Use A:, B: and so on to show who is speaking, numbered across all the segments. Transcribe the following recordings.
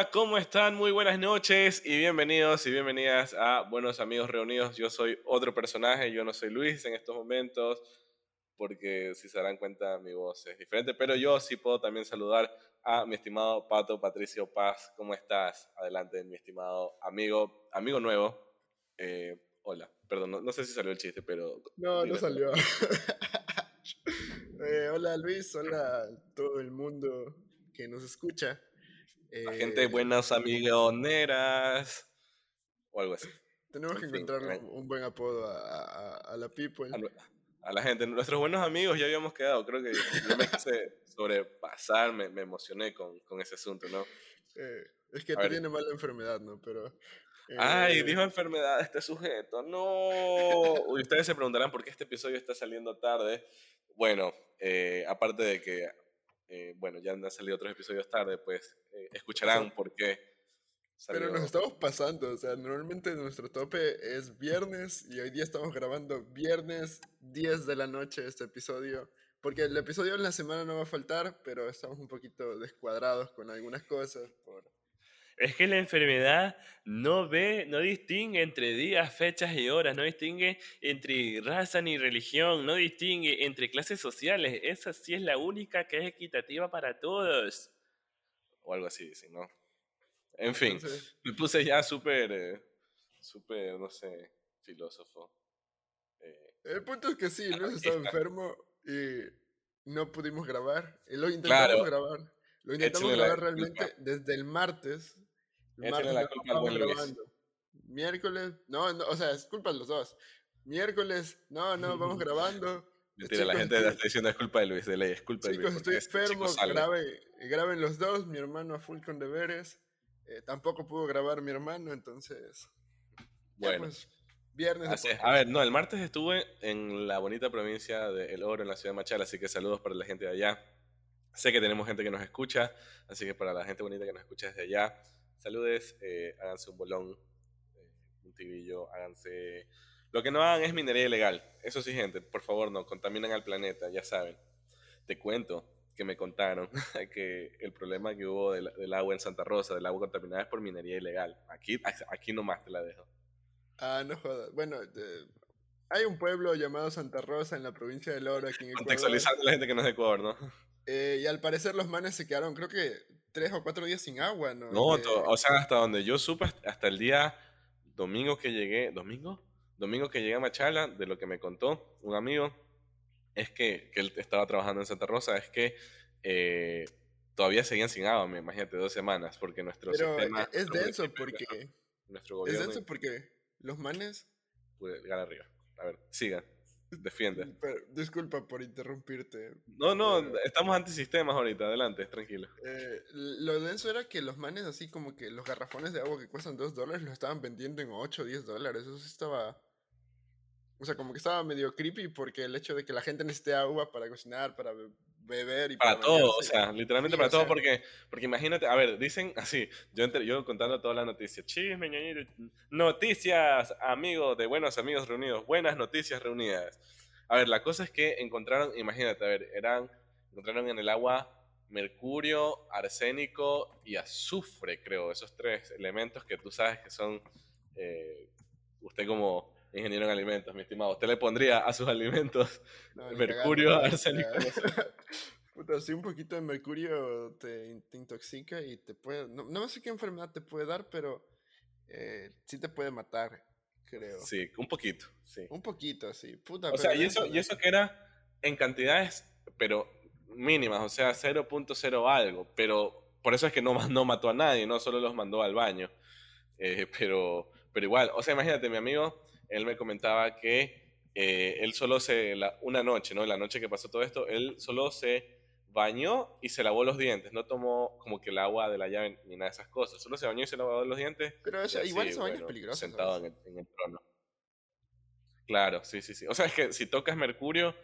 A: Hola, ¿cómo están? Muy buenas noches y bienvenidos y bienvenidas a Buenos Amigos Reunidos. Yo soy otro personaje, yo no soy Luis en estos momentos, porque si se darán cuenta mi voz es diferente, pero yo sí puedo también saludar a mi estimado Pato Patricio Paz. ¿Cómo estás? Adelante, mi estimado amigo, amigo nuevo. Eh, hola, perdón, no, sé si salió el chiste, pero...
B: No, no salió. Eh, hola Luis, hola todo el mundo que nos escucha.
A: La gente, eh, buenas amigoneras. O algo así.
B: Tenemos que encontrar un, buen apodo a, la people.
A: A, la gente. Nuestros buenos amigos ya habíamos quedado. Creo que yo me quise sobrepasar, me, me emocioné con, con, ese asunto, ¿no?
B: Eh, es que tiene mala enfermedad, ¿no? Pero.
A: Ay, eh, dijo enfermedad este sujeto. No. ustedes se preguntarán por qué este episodio está saliendo tarde. Bueno, aparte de que eh, bueno, ya han salido otros episodios tarde, pues eh, escucharán por qué.
B: Pero nos estamos pasando, o sea, normalmente nuestro tope es viernes y hoy día estamos grabando viernes 10 de la noche este episodio, porque el episodio en la semana no va a faltar, pero estamos un poquito descuadrados con algunas cosas por
A: es que la enfermedad no ve, no distingue entre días, fechas y horas, no distingue entre raza ni religión, no distingue entre clases sociales. Esa sí es la única que es equitativa para todos. O algo así, ¿no? En fin, me puse ya súper, eh, súper, no sé, filósofo.
B: Eh, El punto es que sí, Luis estaba enfermo y no pudimos grabar. Y lo intentamos grabar. Lo intentamos grabar realmente desde el martes Miércoles, no, no, o sea, es culpa de los dos. Miércoles, no, no, vamos grabando.
A: Mentira, la gente está diciendo es culpa de Luis, de ley, es culpa
B: de Luis. estoy enfermo, grabe, graben los dos, mi hermano a full con deberes. Eh, tampoco pudo grabar mi hermano, entonces.
A: Bueno. Pues, viernes. A ver, no, el martes estuve en la bonita provincia de El Oro, en la ciudad de Machala, así que saludos para la gente de allá. Sé que tenemos gente que nos escucha, así que para la gente bonita que nos escucha desde allá, Saludes, eh, háganse un bolón, eh, un tigrillo, háganse... Lo que no hagan es minería ilegal. Eso sí, gente, por favor, no contaminan al planeta, ya saben. Te cuento que me contaron que el problema que hubo del, agua en Santa Rosa, del agua contaminada, es por minería ilegal. Aquí, aquí nomás te la dejo.
B: Ah, no jodas. Bueno, hay un pueblo llamado Santa Rosa en la provincia del Oro, aquí en
A: Ecuador. Contextualizando a la gente que no es de Ecuador, ¿no?
B: Eh, y al parecer los manes se quedaron, creo que tres o cuatro días sin agua, ¿no?
A: No, o sea, hasta donde yo supe, hasta el día domingo que llegué, ¿domingo? Domingo que llegué a Machala, de lo que me contó un amigo, es que, que él estaba trabajando en Santa Rosa, es que eh, todavía seguían sin agua, me imagínate, dos semanas, porque nuestro
B: Pero sistema... Es denso porque... Nuestro gobierno... Es denso porque los manes...
A: Pude llegar arriba. A ver, sigan. Defiende.
B: disculpa por interrumpirte.
A: No, no, estamos antisistemas ahorita, adelante, tranquilo.
B: Eh, lo denso era que los manes, así como que los garrafones de agua que cuestan 2 dólares, los estaban vendiendo en 8 o 10 dólares. Eso sí estaba. O sea, como que estaba medio creepy porque el hecho de que la gente necesite agua para cocinar, para beber y
A: para, todo, o sea, literalmente para todo, porque, porque imagínate, a ver, dicen así, yo, yo contando toda la noticia, chisme, noticias, amigos de buenos amigos reunidos, buenas noticias reunidas. A ver, la cosa es que encontraron, imagínate, a ver, eran, encontraron en el agua mercurio, arsénico y azufre, creo, esos tres elementos que tú sabes que son, eh, usted como ingeniero en alimentos, mi estimado. ¿Usted le pondría a sus alimentos mercurio, arsénico?
B: Puta, si un poquito de mercurio te, intoxica y te puede... No, no, sé qué enfermedad te puede dar, pero eh, sí te puede matar, creo.
A: Sí, un poquito, sí.
B: Un poquito, sí. Puta,
A: o sea, y eso, y eso que era en cantidades, pero mínimas, o sea, 0.0 algo, pero por eso es que no, no mató a nadie, no solo los mandó al baño. Eh, pero, pero igual, o sea, imagínate, mi amigo él me comentaba que eh, él solo se, una noche, ¿no? La noche que pasó todo esto, él solo se bañó y se lavó los dientes, no tomó como que el agua de la llave ni nada de esas cosas, solo se bañó y se lavó los dientes.
B: Pero igual ese baño es peligroso.
A: Sentado en el, trono. Claro, sí, sí, sí. O sea, es que si tocas mercurio,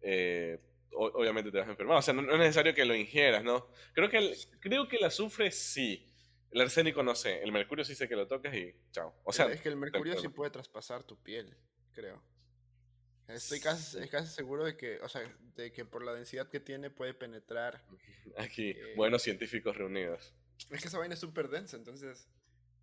A: eh, obviamente te vas a enfermar. O sea, no, es necesario que lo ingieras, ¿no? Creo que el, creo que el azufre sí. El arsénico no sé, el mercurio sí sé que lo tocas y chao. O sea,
B: es que el mercurio sí puede traspasar tu piel, creo. Estoy casi, casi, seguro de que, o sea, de que por la densidad que tiene puede penetrar.
A: Aquí, eh, buenos científicos reunidos.
B: Es que esa vaina es súper densa, entonces.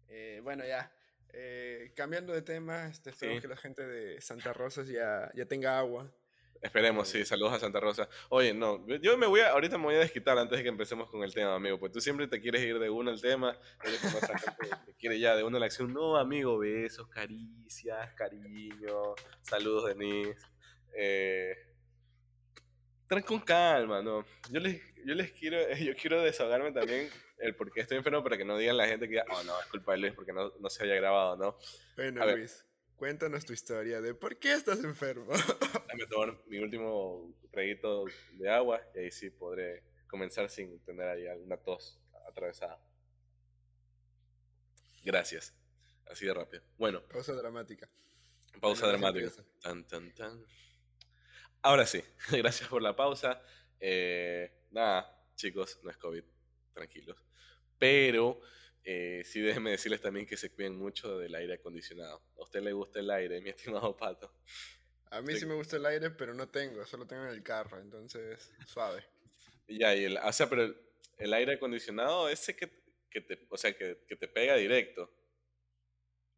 B: Eh, bueno, ya. Eh, cambiando de tema, este, espero que la gente de Santa Rosa ya, ya tenga agua.
A: Esperemos, sí, saludos a Santa Rosa. Oye, no, yo me voy a, ahorita me voy a desquitar antes de que empecemos con el tema, amigo, pues tú siempre te quieres ir de uno al tema, eres como que quiere ya de uno a la acción. No, amigo, besos, caricias, cariño, saludos, Denise. Eh, con calma, ¿no? Yo les, yo les quiero, yo quiero desahogarme también el por qué estoy enfermo para que no digan la gente que, oh, no, es culpa de Luis porque no, no se haya grabado, ¿no?
B: Bueno, Luis. Cuéntanos tu historia de por qué estás enfermo.
A: Déjame tomar mi último traguito de agua y ahí sí podré comenzar sin tener ahí alguna tos atravesada. Gracias. Así de rápido. Bueno.
B: Pausa dramática.
A: Pausa dramática. Tan, tan, tan. Ahora sí, gracias por la pausa. Eh, nada, chicos, no es COVID, tranquilos. Pero eh, sí, déjenme decirles también que se cuiden mucho del aire acondicionado. ¿A usted le gusta el aire, mi estimado Pato?
B: A mí sí, me gusta el aire, pero no tengo, solo tengo en el carro, entonces suave.
A: Ya, y el, o sea, pero el, aire acondicionado, ese que, que te, o sea, que, que, te pega directo.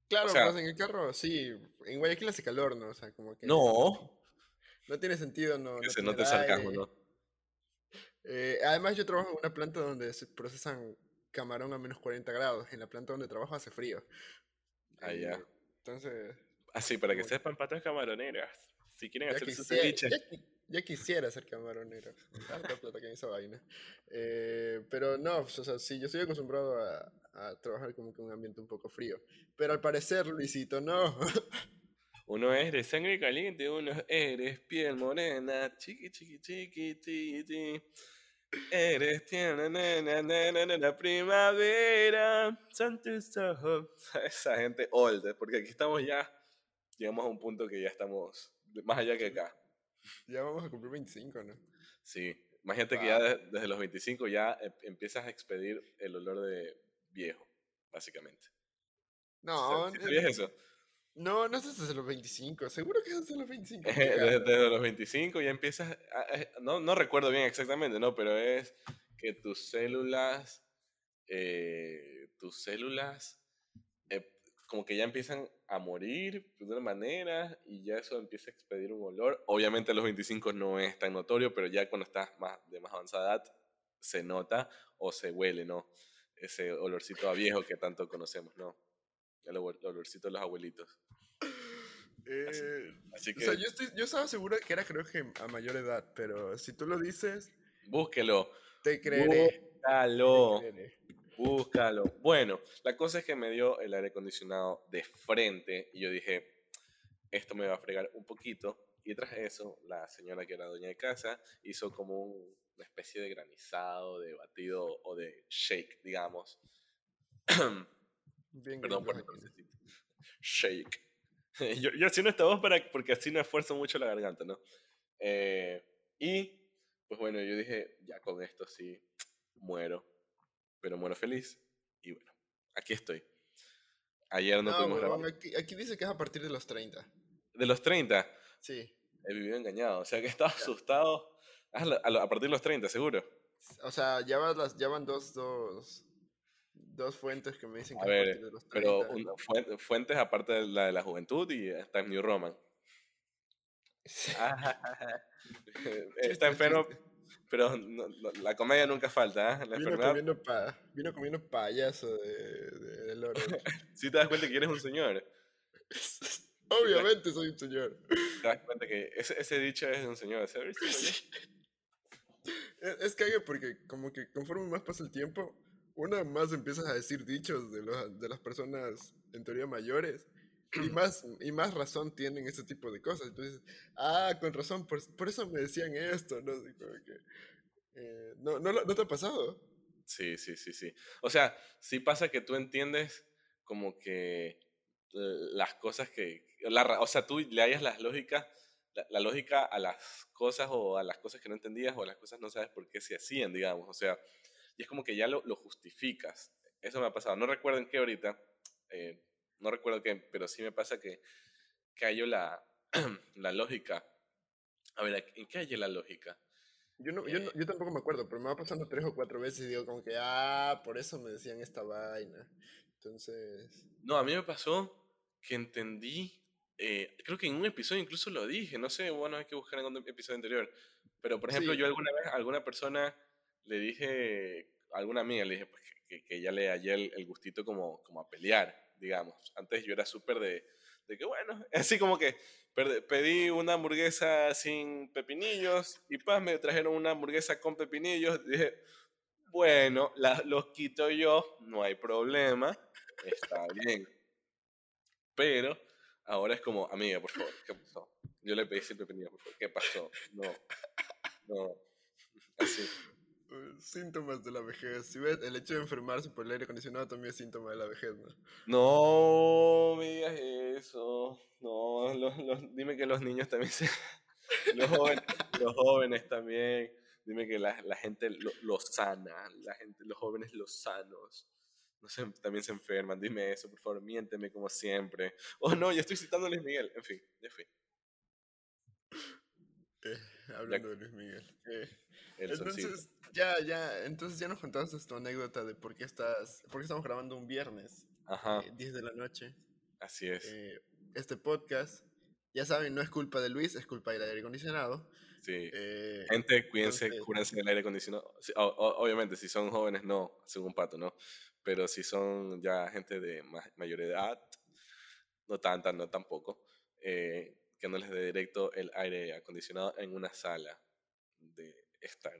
B: Claro, o en el carro, sí. En Guayaquil hace calor, ¿no? O sea, como que.
A: No.
B: No tiene sentido, no.
A: Que se note sarcasmo, ¿no?
B: Eh, además, yo trabajo en una planta donde se procesan camarón a menos 40 grados. En la planta donde trabajo hace frío.
A: Ah, ya.
B: Eh, entonces.
A: Ah, sí, para que sepan, patas camaroneras. Si quieren hacer
B: su ceviche. Ya, quisiera ser camaronero. Tanta plata que en esa vaina. Eh, pero no, pues, o sea, sí, yo estoy acostumbrado a, a trabajar como que en un ambiente un poco frío. Pero al parecer, Luisito, no.
A: Uno es de sangre caliente, uno es piel morena, chiqui, chiqui, chiqui, chiqui. Eres tierna, nena, la primavera, Esa gente old, porque aquí estamos ya, llegamos a un punto que ya estamos más allá que acá.
B: Ya vamos a cumplir 25, ¿no?
A: Sí, imagínate que ya desde los 25 ya em, empiezas a expedir el olor de viejo, básicamente.
B: No,
A: ¿Sabías eso?
B: No, no es desde los 25, seguro que es desde los 25.
A: desde, los 25 ya empiezas, no, no recuerdo bien exactamente, no, pero es que tus células, eh, tus células eh, como que ya empiezan a morir de una manera y ya eso empieza a expedir un olor. Obviamente a los 25 no es tan notorio, pero ya cuando estás más, de más avanzada edad se nota o se huele, ¿no? Ese olorcito a viejo que tanto conocemos, ¿no? El olorcito de los abuelitos.
B: Eh, así, que... O sea, yo, estoy, yo estaba seguro que era creo que a mayor edad, pero si tú lo dices...
A: Búsquelo.
B: Te creeré.
A: Búscalo. Búscalo. Bueno, la cosa es que me dio el aire acondicionado de frente y yo dije, esto me va a fregar un poquito. Y tras eso, la señora que era dueña de casa hizo como una especie de granizado, de batido o de shake, digamos. Perdón por el Shake. yo, yo haciendo esta voz para, porque así no esfuerzo mucho la garganta, ¿no? Eh, y, pues bueno, yo dije, ya con esto sí, muero. Pero muero feliz. Y bueno, aquí estoy. Ayer no, pudimos grabar.
B: Aquí, dice que es a partir de los 30.
A: ¿De los 30?
B: Sí.
A: He vivido engañado. O sea que estaba asustado a, partir de los 30, seguro.
B: O sea, ya van, las, ya van dos, dos, dos fuentes que me dicen que
A: a ver, de los 30, pero fuentes aparte de la de la juventud y está en New Roman. está enfermo, pero la comedia nunca falta, ¿eh? La
B: vino, comiendo pa, vino comiendo payaso de, de, de
A: Si te das cuenta que eres un señor.
B: Obviamente soy un señor.
A: Te das cuenta que ese, ese dicho es de un señor. ¿sabes?
B: es, es que porque como que conforme más pasa el tiempo, una más empiezas a decir dichos de, los, de las personas en teoría mayores y más, y más razón tienen ese tipo de cosas. Entonces, ah, con razón, por, por eso me decían esto, ¿no? Eh, ¿no, no, ¿No te ha pasado?
A: Sí, sí, sí, sí. O sea, sí pasa que tú entiendes como que las cosas que... La, o sea, tú le hayas las lógicas, la, la, lógica a las cosas o a las cosas que no entendías o a las cosas no sabes por qué se hacían, digamos. O sea, y es como que ya lo, lo justificas. Eso me ha pasado. No recuerdo en qué ahorita, eh, no recuerdo qué, pero sí me pasa que, que hallo la, la lógica. A ver, ¿en qué hay la lógica?
B: Yo, no, yo, no, yo tampoco me acuerdo, pero me va pasando tres o cuatro veces y digo como que, ah, por eso me decían esta vaina. Entonces...
A: No, a mí me pasó que entendí, eh, creo que en un episodio incluso lo dije, no sé, bueno, hay que buscar en un episodio anterior, pero por ejemplo yo alguna vez alguna persona le dije, a alguna amiga le dije pues, que, ya le hallé el, gustito como, como a pelear, digamos. Antes yo era súper de, de que bueno, así como que pedí una hamburguesa sin pepinillos y pues me trajeron una hamburguesa con pepinillos. Dije, bueno, los quito yo, no hay problema, está bien. Pero ahora es como, amiga, por favor, ¿qué pasó? Yo le pedí sin pepinillos, por favor, ¿qué pasó? No, no, así.
B: Síntomas de la vejez. Si ves, el hecho de enfermarse por el aire acondicionado también es síntoma de la vejez, ¿no?
A: No me digas eso. No, dime que los niños también se... Los jóvenes, los jóvenes también. Dime que la, la gente lo, sana. La gente, los jóvenes los sanos. No sé, también se enferman. Dime eso, por favor. Miénteme como siempre. Oh, no, ya estoy citando a Luis Miguel. En fin, ya fui.
B: Eh, hablando de Luis Miguel. Eh, entonces, ya, ya, entonces ya nos contaste tu anécdota de por qué estás, por qué estamos grabando un viernes, Ajá. 10 eh, de la noche.
A: Así es.
B: Eh, este podcast, ya saben, no es culpa de Luis, es culpa del aire acondicionado.
A: Sí. Eh, Gente, cuídense, cúrense del aire acondicionado. obviamente, si son jóvenes, no, un pato, ¿no? Pero si son ya gente de mayor edad, no tanta, no tampoco, que no les dé directo el aire acondicionado en una sala de estar.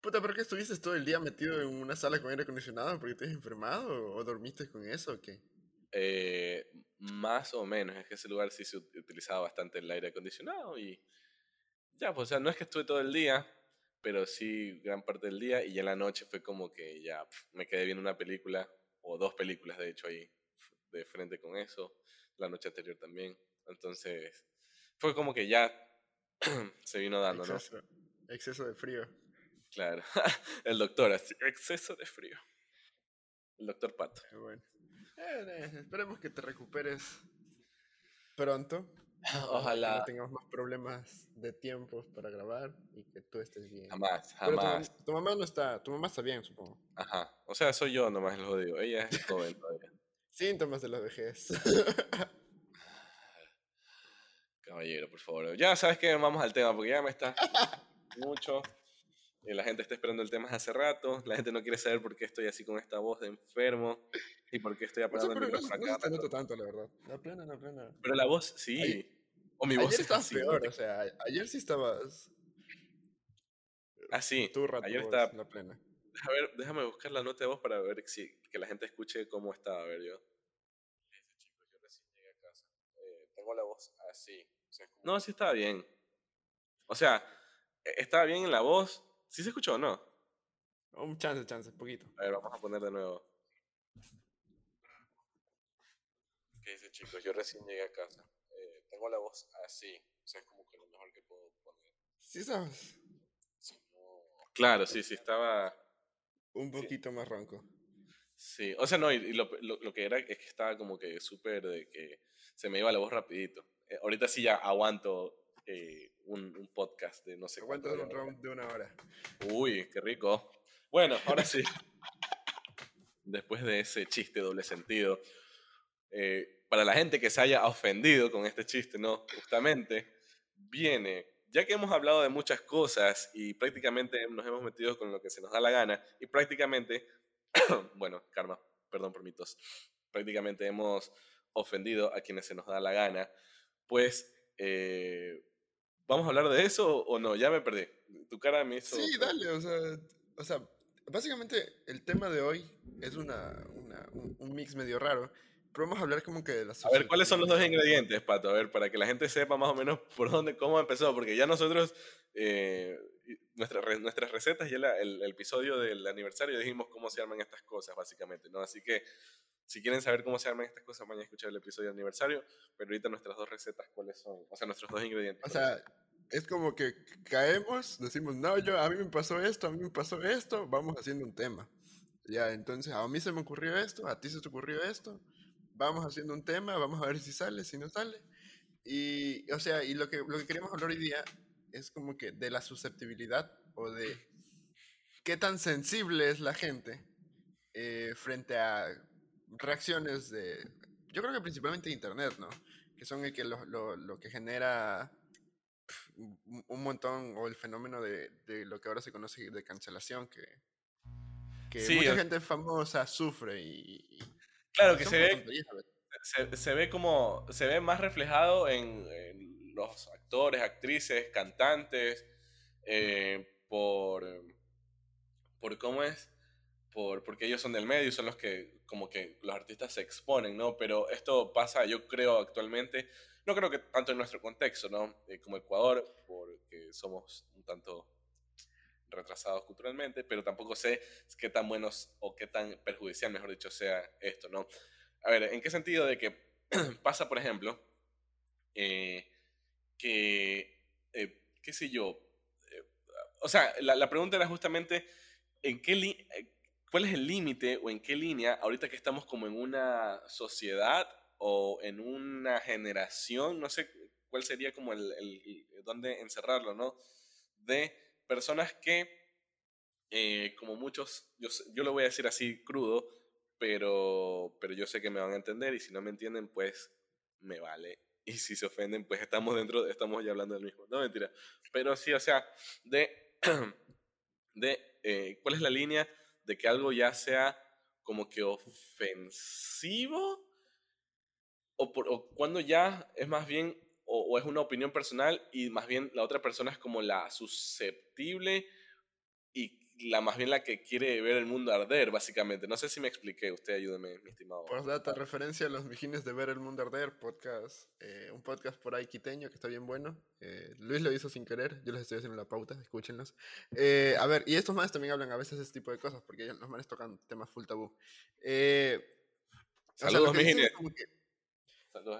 B: Puta, ¿pero qué estuviste todo el día metido en una sala con aire acondicionado porque te has enfermado o dormiste con eso o qué?
A: Eh, más o menos, es que ese lugar sí se utilizaba bastante el aire acondicionado y ya, pues o sea, no es que estuve todo el día, pero sí gran parte del día y ya en la noche fue como que ya me quedé viendo una película o dos películas de hecho ahí de frente con eso, la noche anterior también, entonces fue como que ya se vino dando,
B: ¿no? Exceso de frío.
A: Claro, el doctor, así, exceso de frío. El doctor Pato.
B: Bueno. Eh, eh, esperemos que te recuperes pronto.
A: Ojalá.
B: Que no tengamos más problemas de tiempos para grabar y que tú estés bien.
A: Jamás, jamás.
B: Tu, mamá no está, tu mamá está bien, supongo.
A: Ajá. O sea, soy yo nomás lo digo. Ella es joven todavía.
B: Síntomas de la vejez.
A: Caballero, por favor. Ya sabes que vamos al tema porque ya me está mucho. Eh, la gente está esperando el tema hace rato, la gente no quiere saber por qué estoy así con esta voz de enfermo y por qué estoy apagando
B: el micrófono no, no, no tanto, la verdad. La plena, la plena.
A: Pero la voz, sí. o mi voz
B: ayer estabas peor, o sea, ayer sí estabas...
A: Ah, sí.
B: Tú rato
A: ayer
B: estaba... La plena.
A: A ver, déjame buscar la nota de voz para ver si que la gente escuche cómo estaba, a ver yo. Dice, chicos, yo recién llegué a casa. Eh, tengo la voz así. No, sí estaba bien. O sea, e, estaba bien en la voz, ¿Sí se escuchó o no?
B: Un chance, chance, poquito.
A: A ver, vamos a poner de nuevo. ¿Qué dice, chicos? Yo recién llegué a casa. Eh, tengo la voz así. O sea, es como que lo mejor que puedo poner.
B: ¿Sí sabes?
A: Claro, sí, sí, estaba...
B: Un poquito más ronco.
A: Sí, o sea, no, y, lo, lo, que era es que estaba como que súper de que se me iba la voz rapidito. Eh, ahorita sí ya aguanto eh, un, podcast de no sé
B: cuánto. un round de una hora.
A: Uy, qué rico. Bueno, ahora sí. Después de ese chiste doble sentido, eh, para la gente que se haya ofendido con este chiste, ¿no? Justamente, viene, ya que hemos hablado de muchas cosas y prácticamente nos hemos metido con lo que se nos da la gana, y prácticamente, bueno, karma, perdón por mi tos, prácticamente hemos ofendido a quienes se nos da la gana, pues eh, ¿Vamos a hablar de eso o no? Ya me perdí. Tu cara me hizo...
B: Sí, dale, o sea, o sea básicamente el tema de hoy es una, un, mix medio raro, pero vamos a hablar como que de las...
A: A ver, ¿cuáles son los dos ingredientes, Pato? A ver, para que la gente sepa más o menos por dónde, cómo empezó, porque ya nosotros, eh, nuestras, nuestras recetas y el, el, episodio del aniversario dijimos cómo se arman estas cosas, básicamente, ¿no? Así que si quieren saber cómo se arman estas cosas, vayan a escuchar el episodio de aniversario. Pero ahorita nuestras dos recetas, ¿cuáles son? O sea, nuestros dos ingredientes.
B: O sea, es como que caemos, decimos, no, yo, a mí me pasó esto, a mí me pasó esto, vamos haciendo un tema. Ya, entonces, a mí se me ocurrió esto, a ti se te ocurrió esto, vamos haciendo un tema, vamos a ver si sale, si no sale. Y, o sea, y lo que, lo que queremos hablar hoy día es como que de la susceptibilidad o de qué tan sensible es la gente eh, frente a reacciones de, yo creo que principalmente Internet, ¿no? Que son el que lo, lo, que genera un montón, o el fenómeno de, de, lo que ahora se conoce de cancelación, que, que mucha gente famosa sufre y...
A: claro, que se ve, se, ve como, se ve más reflejado en, los actores, actrices, cantantes, eh, por, por cómo es, por, porque ellos son del medio y son los que como que los artistas se exponen, ¿no? Pero esto pasa, yo creo, actualmente, no creo que tanto en nuestro contexto, ¿no? Eh, como Ecuador, porque somos un tanto retrasados culturalmente, pero tampoco sé qué tan buenos o qué tan perjudicial, mejor dicho, sea esto, ¿no? A ver, ¿en qué sentido de que pasa, por ejemplo, eh, que, eh, qué sé yo, eh, o sea, la, la, pregunta era justamente, ¿en qué ¿cuál es el límite o en qué línea, ahorita que estamos como en una sociedad o en una generación, no sé cuál sería como el, el dónde encerrarlo, ¿no? De personas que, eh, como muchos, yo, yo lo voy a decir así crudo, pero, pero yo sé que me van a entender y si no me entienden, pues me vale. Y si se ofenden, pues estamos dentro, estamos ya hablando del mismo. No, mentira. Pero sí, o sea, de, de eh, cuál es la línea de que algo ya sea como que ofensivo o, por, o cuando ya es más bien o, es una opinión personal y más bien la otra persona es como la susceptible la más bien la que quiere ver el mundo arder, básicamente. No sé si me expliqué, usted ayúdeme, mi estimado.
B: Por data, referencia a los mijines de ver el mundo arder, podcast, eh, un podcast por ahí quiteño que está bien bueno. Eh, Luis lo hizo sin querer, yo les estoy haciendo la pauta, escúchenlos. Eh, a ver, y estos manes también hablan a veces ese tipo de cosas, porque los manes tocan temas full tabú.
A: Saludos, mijines.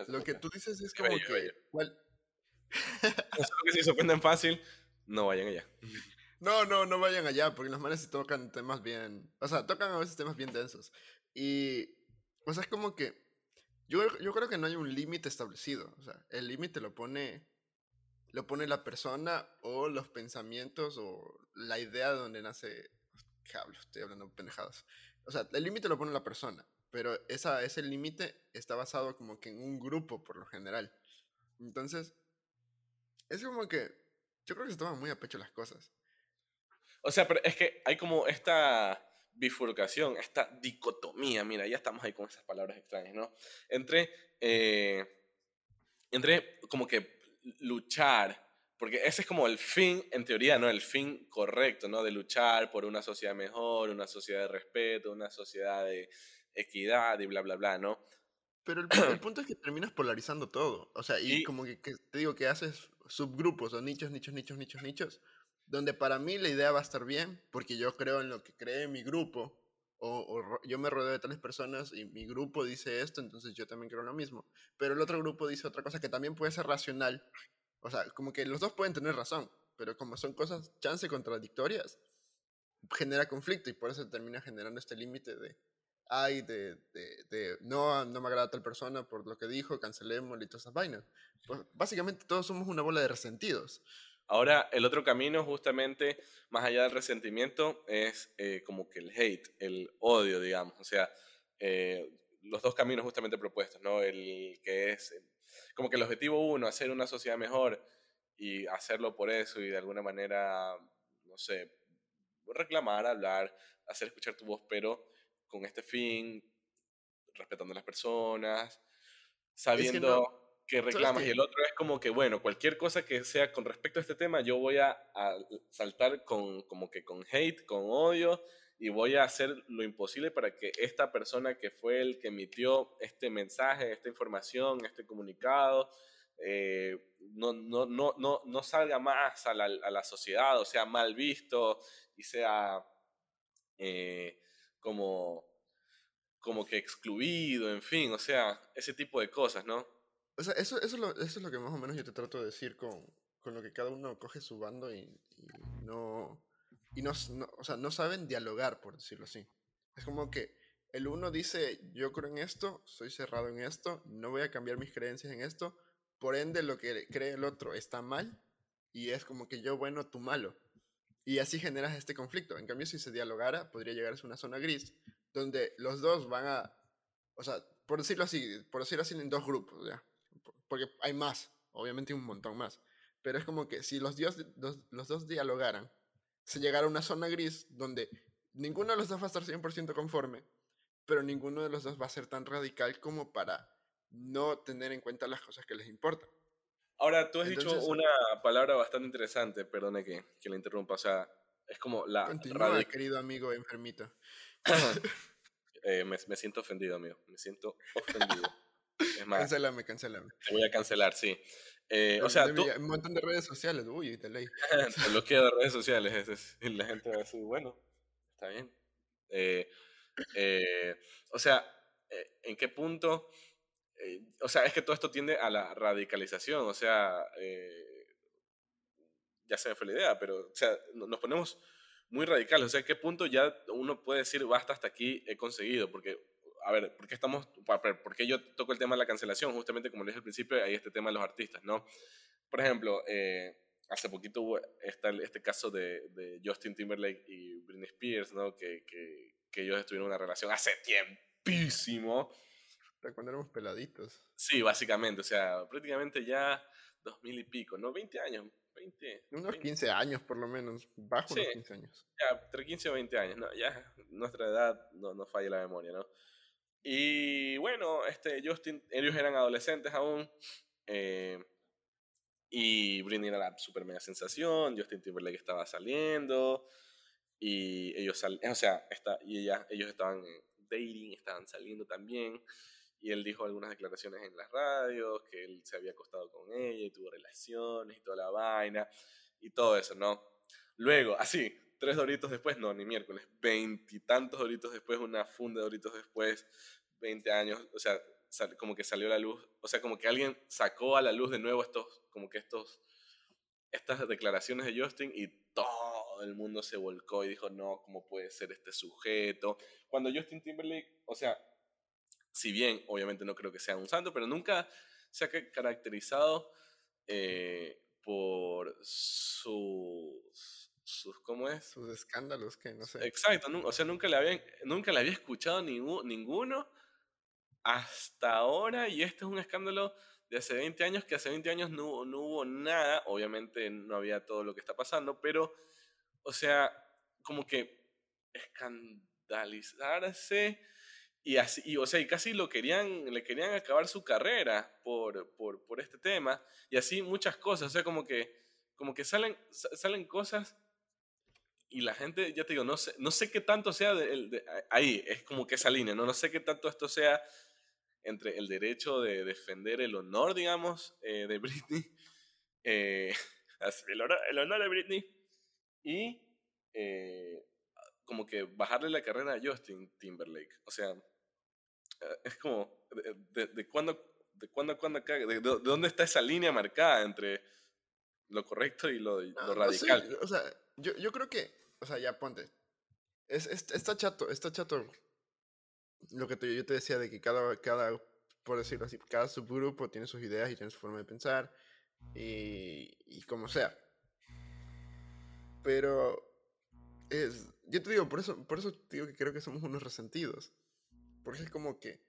B: Lo que tú dices es como que... ¿cuál?
A: que si se ofenden fácil, no vayan allá.
B: No, no, no vayan allá, porque los manes tocan temas bien... O sea, tocan a veces temas bien densos. Y... O sea, es como que... Yo, yo creo que no hay un límite establecido. O sea, el límite lo pone... Lo pone la persona o los pensamientos o la idea de donde nace... ¿Qué hablo? Estoy hablando pendejadas. O sea, el límite lo pone la persona pero esa, ese límite está basado como que en un grupo por lo general. Entonces, es como que yo creo que se toman muy a pecho las cosas.
A: O sea, pero es que hay como esta bifurcación, esta dicotomía, mira, ya estamos ahí con esas palabras extrañas, ¿no? Entre, eh, entre como que luchar, porque ese es como el fin, en teoría, ¿no? El fin correcto, ¿no? De luchar por una sociedad mejor, una sociedad de respeto, una sociedad de, equidad y bla, bla, bla, ¿no?
B: Pero el, punto es que terminas polarizando todo. O sea, y, como que, te digo que haces subgrupos o nichos, nichos, nichos, nichos, nichos, donde para mí la idea va a estar bien, porque yo creo en lo que cree mi grupo, o, yo me rodeo de tales personas y mi grupo dice esto, entonces yo también creo lo mismo. Pero el otro grupo dice otra cosa que también puede ser racional. O sea, como que los dos pueden tener razón, pero como son cosas chance contradictorias, genera conflicto y por eso termina generando este límite de hay de, de, no, no me agrada tal persona por lo que dijo, cancelemos y todas esas vainas. Pues básicamente todos somos una bola de resentidos.
A: Ahora, el otro camino, justamente, más allá del resentimiento, es eh, como que el hate, el odio, digamos. O sea, eh, los dos caminos justamente propuestos, ¿no? El que es como que el objetivo uno, hacer una sociedad mejor y hacerlo por eso y de alguna manera, no sé, reclamar, hablar, hacer escuchar tu voz, pero con este fin, respetando a las personas, sabiendo que, reclamas. Y el otro es como que, bueno, cualquier cosa que sea con respecto a este tema, yo voy a, saltar con, como que con hate, con odio, y voy a hacer lo imposible para que esta persona que fue el que emitió este mensaje, esta información, este comunicado, eh, no, no, no, no, no salga más a la, a la, sociedad, o sea, mal visto y sea eh, como, como que excluido, en fin, o sea, ese tipo de cosas, ¿no?
B: Eso, eso, es lo, eso es lo que más o menos yo te trato de decir con, con lo que cada uno coge su bando y, no, y no, o sea, no saben dialogar, por decirlo así. Es como que el uno dice, yo creo en esto, soy cerrado en esto, no voy a cambiar mis creencias en esto, por ende lo que cree el otro está mal y es como que yo bueno, tú malo. Y así generas este conflicto. En cambio, si se dialogara, podría llegar a una zona gris donde los dos van a, o sea, por decirlo así, por decirlo así, en dos grupos, ¿ya? Porque hay más, obviamente un montón más. Pero es como que si los, dios, los dos dialogaran, se llegara a una zona gris donde ninguno de los dos va a estar 100% conforme, pero ninguno de los dos va a ser tan radical como para no tener en cuenta las cosas que les importan.
A: Ahora, tú has dicho una palabra bastante interesante, perdone que, que le interrumpa, o sea, es como la...
B: Continúa, querido amigo enfermito.
A: eh, me, me, siento ofendido, amigo, me siento ofendido.
B: Es más, cancélame.
A: Te voy a cancelar, sí. Eh, o sea, tú...
B: Un montón de redes sociales, uy, te leí.
A: te bloqueo de redes sociales, es, y la gente va a decir, bueno, está bien. Eh, eh, o sea, ¿en qué punto eh, o sea, es que todo esto tiende a la radicalización, o sea, eh, ya se me fue la idea, pero, o sea, nos ponemos muy radicales, o sea, ¿a qué punto ya uno puede decir, basta, hasta aquí he conseguido? Porque, a ver, ¿por qué estamos, por qué yo toco el tema de la cancelación? Justamente como les dije al principio, hay este tema de los artistas, ¿no? Por ejemplo, eh, hace poquito hubo está este caso de, de, Justin Timberlake y Britney Spears, ¿no? Que, que, que ellos estuvieron en una relación hace tiempísimo,
B: cuando éramos peladitos.
A: Sí, básicamente, o sea, prácticamente ya dos mil y pico, ¿no? 20 años, 20.
B: Unos 15 años por lo menos, bajo los 15 años.
A: Ya, entre 15 o 20 años, ¿no? Ya nuestra edad no nos falla la memoria, ¿no? Y bueno, este, Justin, ellos eran adolescentes aún. Eh, y Britney era la super mega sensación, Justin Timberlake estaba saliendo. Y ellos salían, o sea, está, y ella, ellos estaban dating, estaban saliendo también y él dijo algunas declaraciones en las radios, que él se había acostado con ella y tuvo relaciones y toda la vaina y todo eso, ¿no? Luego, así, tres doritos después, no, ni miércoles, veintitantos doritos después, una funda de doritos después, veinte años, o sea, como que salió a la luz, o sea, como que alguien sacó a la luz de nuevo estos, como que estos, estas declaraciones de Justin y todo el mundo se volcó y dijo, no, ¿cómo puede ser este sujeto? Cuando Justin Timberlake, o sea, si bien obviamente no creo que sea un santo, pero nunca se ha caracterizado eh, por sus, sus, ¿cómo es?
B: Sus escándalos, que no sé.
A: Exacto, o sea, nunca le, había, nunca le había escuchado ninguno hasta ahora y este es un escándalo de hace 20 años, que hace 20 años no, no hubo nada, obviamente no había todo lo que está pasando, pero, o sea, como que escandalizarse y así, y, o sea, y casi lo querían, le querían acabar su carrera por, por, por, este tema. Y así muchas cosas. O sea, como que, como que salen, salen cosas y la gente, ya te digo, no sé, no sé qué tanto sea de, ahí, es como que esa línea, ¿no? No sé qué tanto esto sea entre el derecho de defender el honor, digamos, eh, de Britney, eh, el, honor, el, honor, de Britney, y eh, como que bajarle la carrera a Justin Timberlake. O sea, eh, es como, ¿de, de, cuándo, de cuándo, cuándo de, de, dónde está esa línea marcada entre lo correcto y lo, lo radical?
B: o sea, yo, yo creo que, o sea, ya ponte. Es, es, está chato, está chato lo que te, yo te decía de que cada, cada, por decirlo así, cada subgrupo tiene sus ideas y tiene su forma de pensar y, y como sea. Pero es, yo te digo, por eso, por eso te digo que creo que somos unos resentidos. Porque es como que...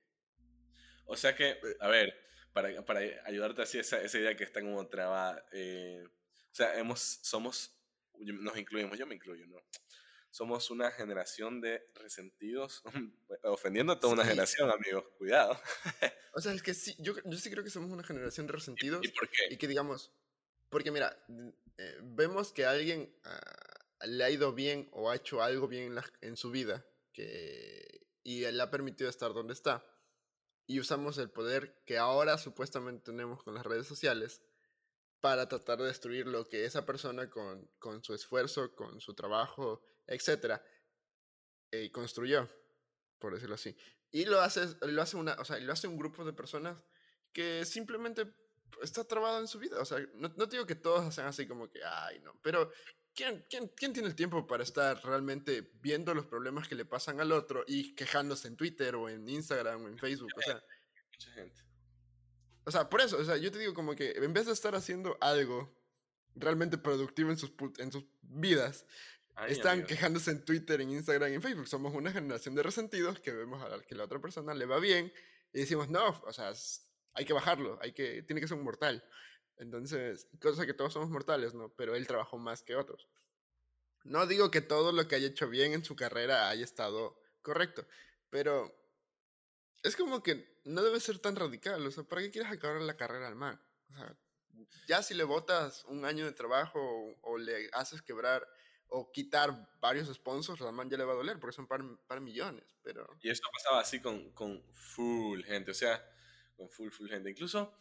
A: O sea que, eh, a ver, para, para ayudarte así esa, esa idea que está como trabada, eh, o sea, hemos, somos, nos incluimos, yo me incluyo, ¿no? Somos una generación de resentidos, ofendiendo a toda una generación, amigos, cuidado.
B: o sea, es que sí, yo, yo sí creo que somos una generación de resentidos.
A: ¿Y, por qué?
B: Y que digamos, porque mira, eh, vemos que alguien... Uh, le ha ido bien o ha hecho algo bien en, su vida que, y le ha permitido estar donde está. Y usamos el poder que ahora supuestamente tenemos con las redes sociales para tratar de destruir lo que esa persona con, con su esfuerzo, con su trabajo, etcétera, eh, construyó, por decirlo así. Y lo hace, lo, hace una, o sea, lo hace un grupo de personas que simplemente está trabado en su vida. O sea, no, no digo que todos sean así como que, ay, no, pero ¿quién, quién, quién tiene el tiempo para estar realmente viendo los problemas que le pasan al otro y quejándose en Twitter o en Instagram o en Facebook? O sea,
A: mucha gente.
B: O sea, por eso, o sea, yo te digo como que en vez de estar haciendo algo realmente productivo en sus, en sus vidas, están quejándose en Twitter, en Instagram y en Facebook. Somos una generación de resentidos que vemos a que la otra persona le va bien y decimos, no, o sea, hay que bajarlo, hay que, tiene que ser un mortal. Entonces, cosa que todos somos mortales, ¿no? Pero él trabajó más que otros. No digo que todo lo que haya hecho bien en su carrera haya estado correcto, pero es como que no debe ser tan radical. O sea, ¿para qué quieres acabar la carrera al man? O sea, ya si le botas un año de trabajo o, le haces quebrar o quitar varios sponsors, al man ya le va a doler porque son par, par millones. Pero...
A: Y eso pasaba así con, con full gente, o sea, con full, full gente. Incluso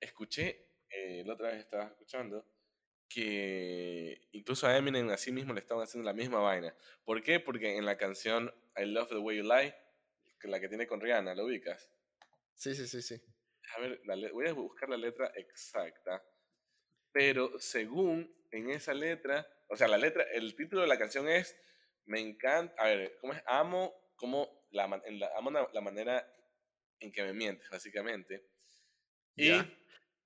A: escuché, eh, la otra vez estaba escuchando, que incluso a Eminem a sí mismo le estaban haciendo la misma vaina. ¿Por qué? Porque en la canción I Love the Way You Lie, la que tiene con Rihanna, ¿lo ubicas?
B: Sí, sí, sí, sí.
A: A ver, voy a buscar la letra exacta. Pero según en esa letra, o sea, la letra, el título de la canción es Me encanta, a ver, ¿cómo es? Amo como la, amo la manera en que me mientes, básicamente. Y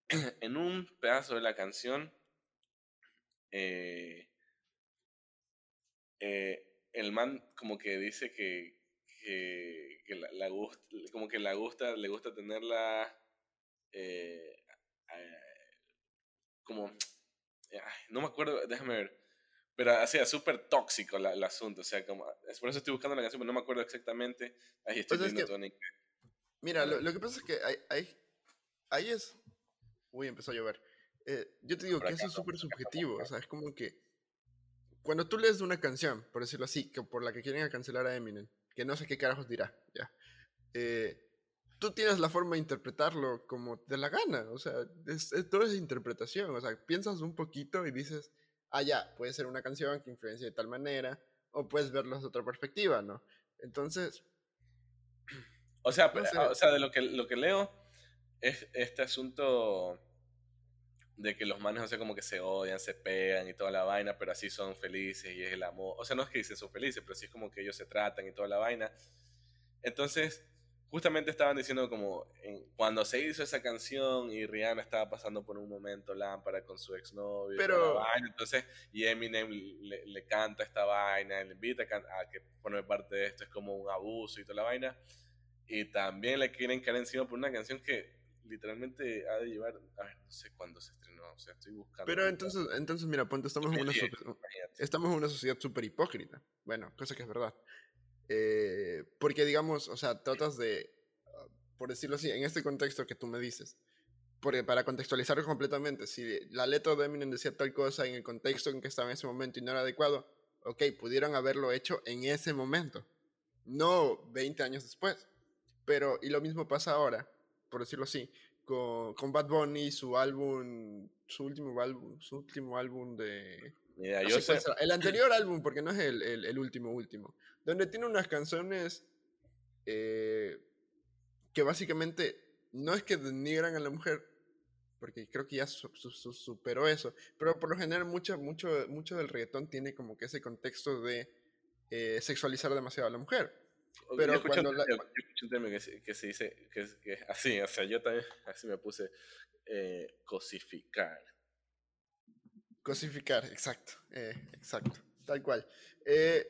A: en un pedazo de la canción eh, eh, el man como que dice que, que, la, gusta, como que la gusta, le gusta tenerla eh, como, no me acuerdo, déjame ver, pero así, súper tóxico el asunto, o sea, como, es por eso estoy buscando la canción, pero no me acuerdo exactamente, ahí estoy pues viendo
B: Mira, lo, lo, que pasa es que ahí, ahí es, uy, empezó a llover. Eh, yo te digo que eso es súper subjetivo, o sea, es como que cuando tú lees una canción, por decirlo así, que por la que quieren cancelar a Eminem, que no sé qué carajos dirá, ya, eh, tú tienes la forma de interpretarlo como te la gana, o sea, es, todo es interpretación, o sea, piensas un poquito y dices, ah, ya, puede ser una canción que influencia de tal manera, o puedes verlo de otra perspectiva, ¿no? Entonces...
A: O sea, o sea de lo que, lo que leo es este asunto de que los manes, o sea, como que se odian, se pegan y toda la vaina, pero así son felices y es el amor. O sea, no es que dicen son felices, pero sí es como que ellos se tratan y toda la vaina. Entonces, justamente estaban diciendo como cuando se hizo esa canción y Rihanna estaba pasando por un momento lámpara con su exnovio
B: pero
A: y entonces y Eminem le, canta esta vaina le invita a, a, que forme parte de esto es como un abuso y toda la vaina y también le quieren caer encima por una canción que literalmente ha de llevar a ver no sé cuándo se o sea, estoy buscando.
B: Pero entonces, entonces mira, ponte, estamos, en una, estamos en una sociedad súper hipócrita. Bueno, cosa que es verdad. Eh, porque, digamos, o sea, tratas de, ah, por decirlo así, en este contexto que tú me dices, porque para contextualizarlo completamente, si la letra de Eminem decía tal cosa en el contexto en que estaba en ese momento y no era adecuado, ok, pudieron haberlo hecho en ese momento, no 20 años después. Pero, y lo mismo pasa ahora, por decirlo así, con, con Bad Bunny, su álbum, su último álbum, su último álbum de... El anterior álbum, porque no es el, el, último último, donde tiene unas canciones eh, que básicamente no es que denigran a la mujer, porque creo que ya superó eso, pero por lo general mucho, mucho, mucho del reggaetón tiene como que ese contexto de eh, sexualizar demasiado a la mujer. Pero yo
A: cuando un, término que se, que se dice, que, que, así, o sea, yo también así me puse, eh, cosificar.
B: Cosificar, exacto, eh, exacto, tal cual. Eh,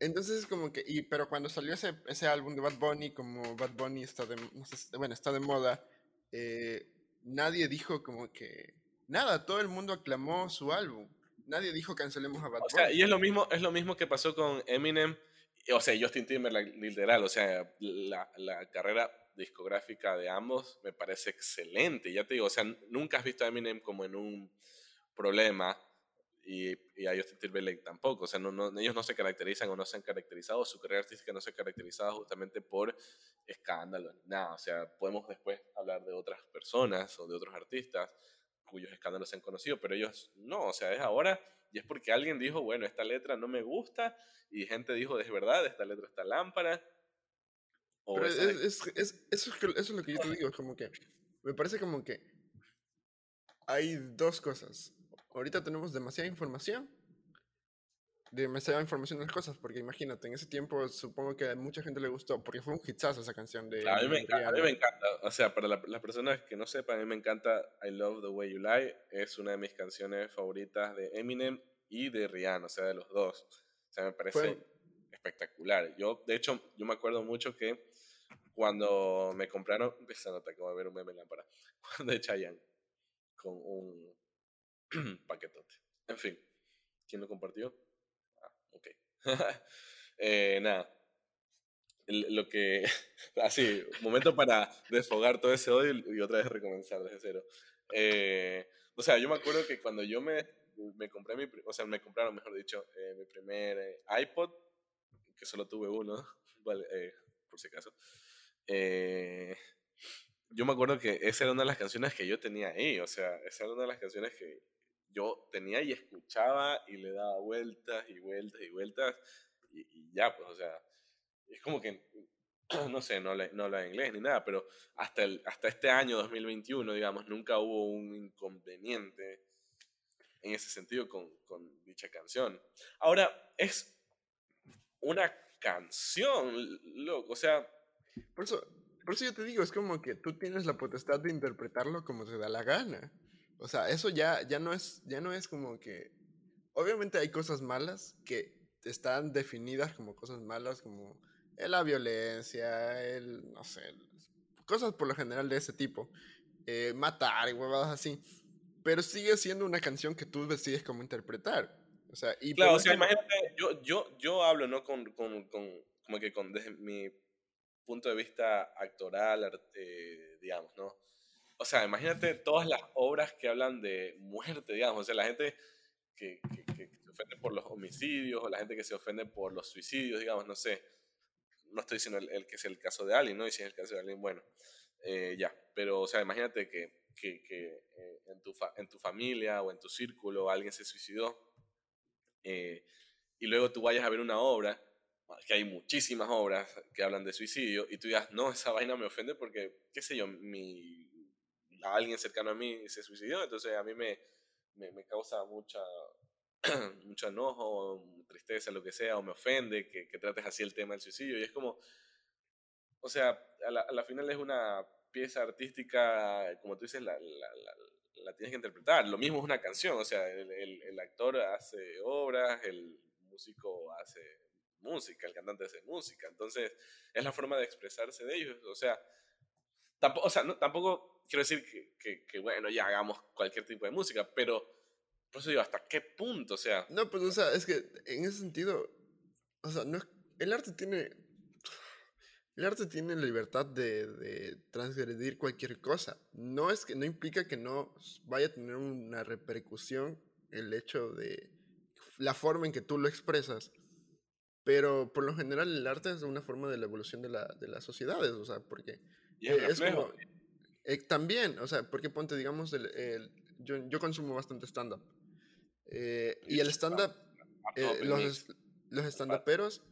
B: entonces es como que, y, pero cuando salió ese, ese álbum de Bad Bunny, como Bad Bunny está de, no sé, bueno, está de moda, eh, nadie dijo como que, nada, todo el mundo aclamó su álbum. Nadie dijo cancelemos a Bad Bunny. O
A: sea, y es lo mismo, es lo mismo que pasó con Eminem o sea, Justin Timberlake, literal, o sea, la, la, carrera discográfica de ambos me parece excelente. Ya te digo, o sea, nunca has visto a Eminem como en un problema y, y a Justin Timberlake tampoco. O sea, no, no, ellos no se caracterizan o no se han caracterizado, su carrera artística no se ha caracterizado justamente por escándalos, nada. O sea, podemos después hablar de otras personas o de otros artistas cuyos escándalos se han conocido, pero ellos no, o sea, es ahora y es porque alguien dijo, bueno, esta letra no me gusta y gente dijo, es verdad, esta letra está lámpara.
B: Pero es, es, es, eso, es, eso es lo que yo te digo, como que me parece como que hay dos cosas. Ahorita tenemos demasiada información demasiada información de las cosas, porque imagínate, en ese tiempo supongo que a mucha gente le gustó, porque fue un hitsazo esa canción de...
A: a, mí me encanta, a, mí me encanta, o sea, para las personas que no sepan, a mí me encanta I Love the Way You Lie, es una de mis canciones favoritas de Eminem y de Rihanna, o sea, de los dos. O sea, me parece espectacular. Yo, de hecho, yo me acuerdo mucho que cuando me compraron, esa nota que va a ver un meme lámpara, de Chayanne, con un paquetote. En fin, ¿quién lo compartió? Ok. eh, nada. Lo que. Así, momento para desfogar todo ese odio y otra vez recomenzar desde cero. Eh, o sea, yo me acuerdo que cuando yo me, me compré mi. O sea, me compraron, mejor dicho, eh, mi primer eh, iPod, que solo tuve uno, vale, por si acaso. yo me acuerdo que esa era una de las canciones que yo tenía ahí. O sea, esa era una de las canciones que yo tenía y escuchaba y le daba vueltas y vueltas y vueltas y, ya, pues, o sea, es como que, no sé, no, no habla inglés ni nada, pero hasta, el, hasta este año 2021, digamos, nunca hubo un inconveniente en ese sentido con, con dicha canción. Ahora, es una canción, loco, o sea...
B: Por eso, por eso yo te digo, es como que tú tienes la potestad de interpretarlo como te da la gana. O sea, eso ya, ya, no es, ya no es como que... Obviamente hay cosas malas que están definidas como cosas malas, como la violencia, el, no sé, cosas por lo general de ese tipo. Eh, matar y huevadas así. Pero sigue siendo una canción que tú decides cómo interpretar. O sea, y
A: claro, o sea, imagínate, yo, yo, yo hablo, ¿no? Con, con, con, como que con, desde mi punto de vista actoral, eh, digamos, ¿no? O sea, imagínate todas las obras que hablan de muerte, digamos, o sea, la gente que, se ofende por los homicidios o la gente que se ofende por los suicidios, digamos, no sé, no estoy diciendo el, que es el caso de alguien, ¿no? Y si es el caso de alguien, bueno, eh, ya, pero, o sea, imagínate que, que, eh, en, tu en tu familia o en tu círculo alguien se suicidó eh, y luego tú vayas a ver una obra que hay muchísimas obras que hablan de suicidio y tú digas, no, esa vaina me ofende porque, qué sé yo, mi, a alguien cercano a mí se suicidó, entonces a mí me, me, causa mucha, mucho enojo, tristeza, lo que sea, o me ofende que, que, trates así el tema del suicidio. Y es como, o sea, a la, a la final es una pieza artística, como tú dices, la, la, la, tienes que interpretar. Lo mismo es una canción, o sea, el, el, el, actor hace obras, el músico hace música, el cantante hace música. Entonces, es la forma de expresarse de ellos. O sea, tampoco, o sea, no, tampoco quiero decir que, que, bueno, ya hagamos cualquier tipo de música, pero por eso digo, ¿hasta qué punto? O sea...
B: No, pues, o sea, es que en ese sentido, o sea, no, el arte tiene... El arte tiene la libertad de, de transgredir cualquier cosa. No es que no implica que no vaya a tener una repercusión el hecho de la forma en que tú lo expresas. Pero por lo general el arte es una forma de la evolución de, la, de las sociedades, o sea, porque es, como, eh, también, o sea, porque ponte, digamos, el, yo, yo, consumo bastante stand-up. Eh, y el stand-up, eh, los, los stand-uperos,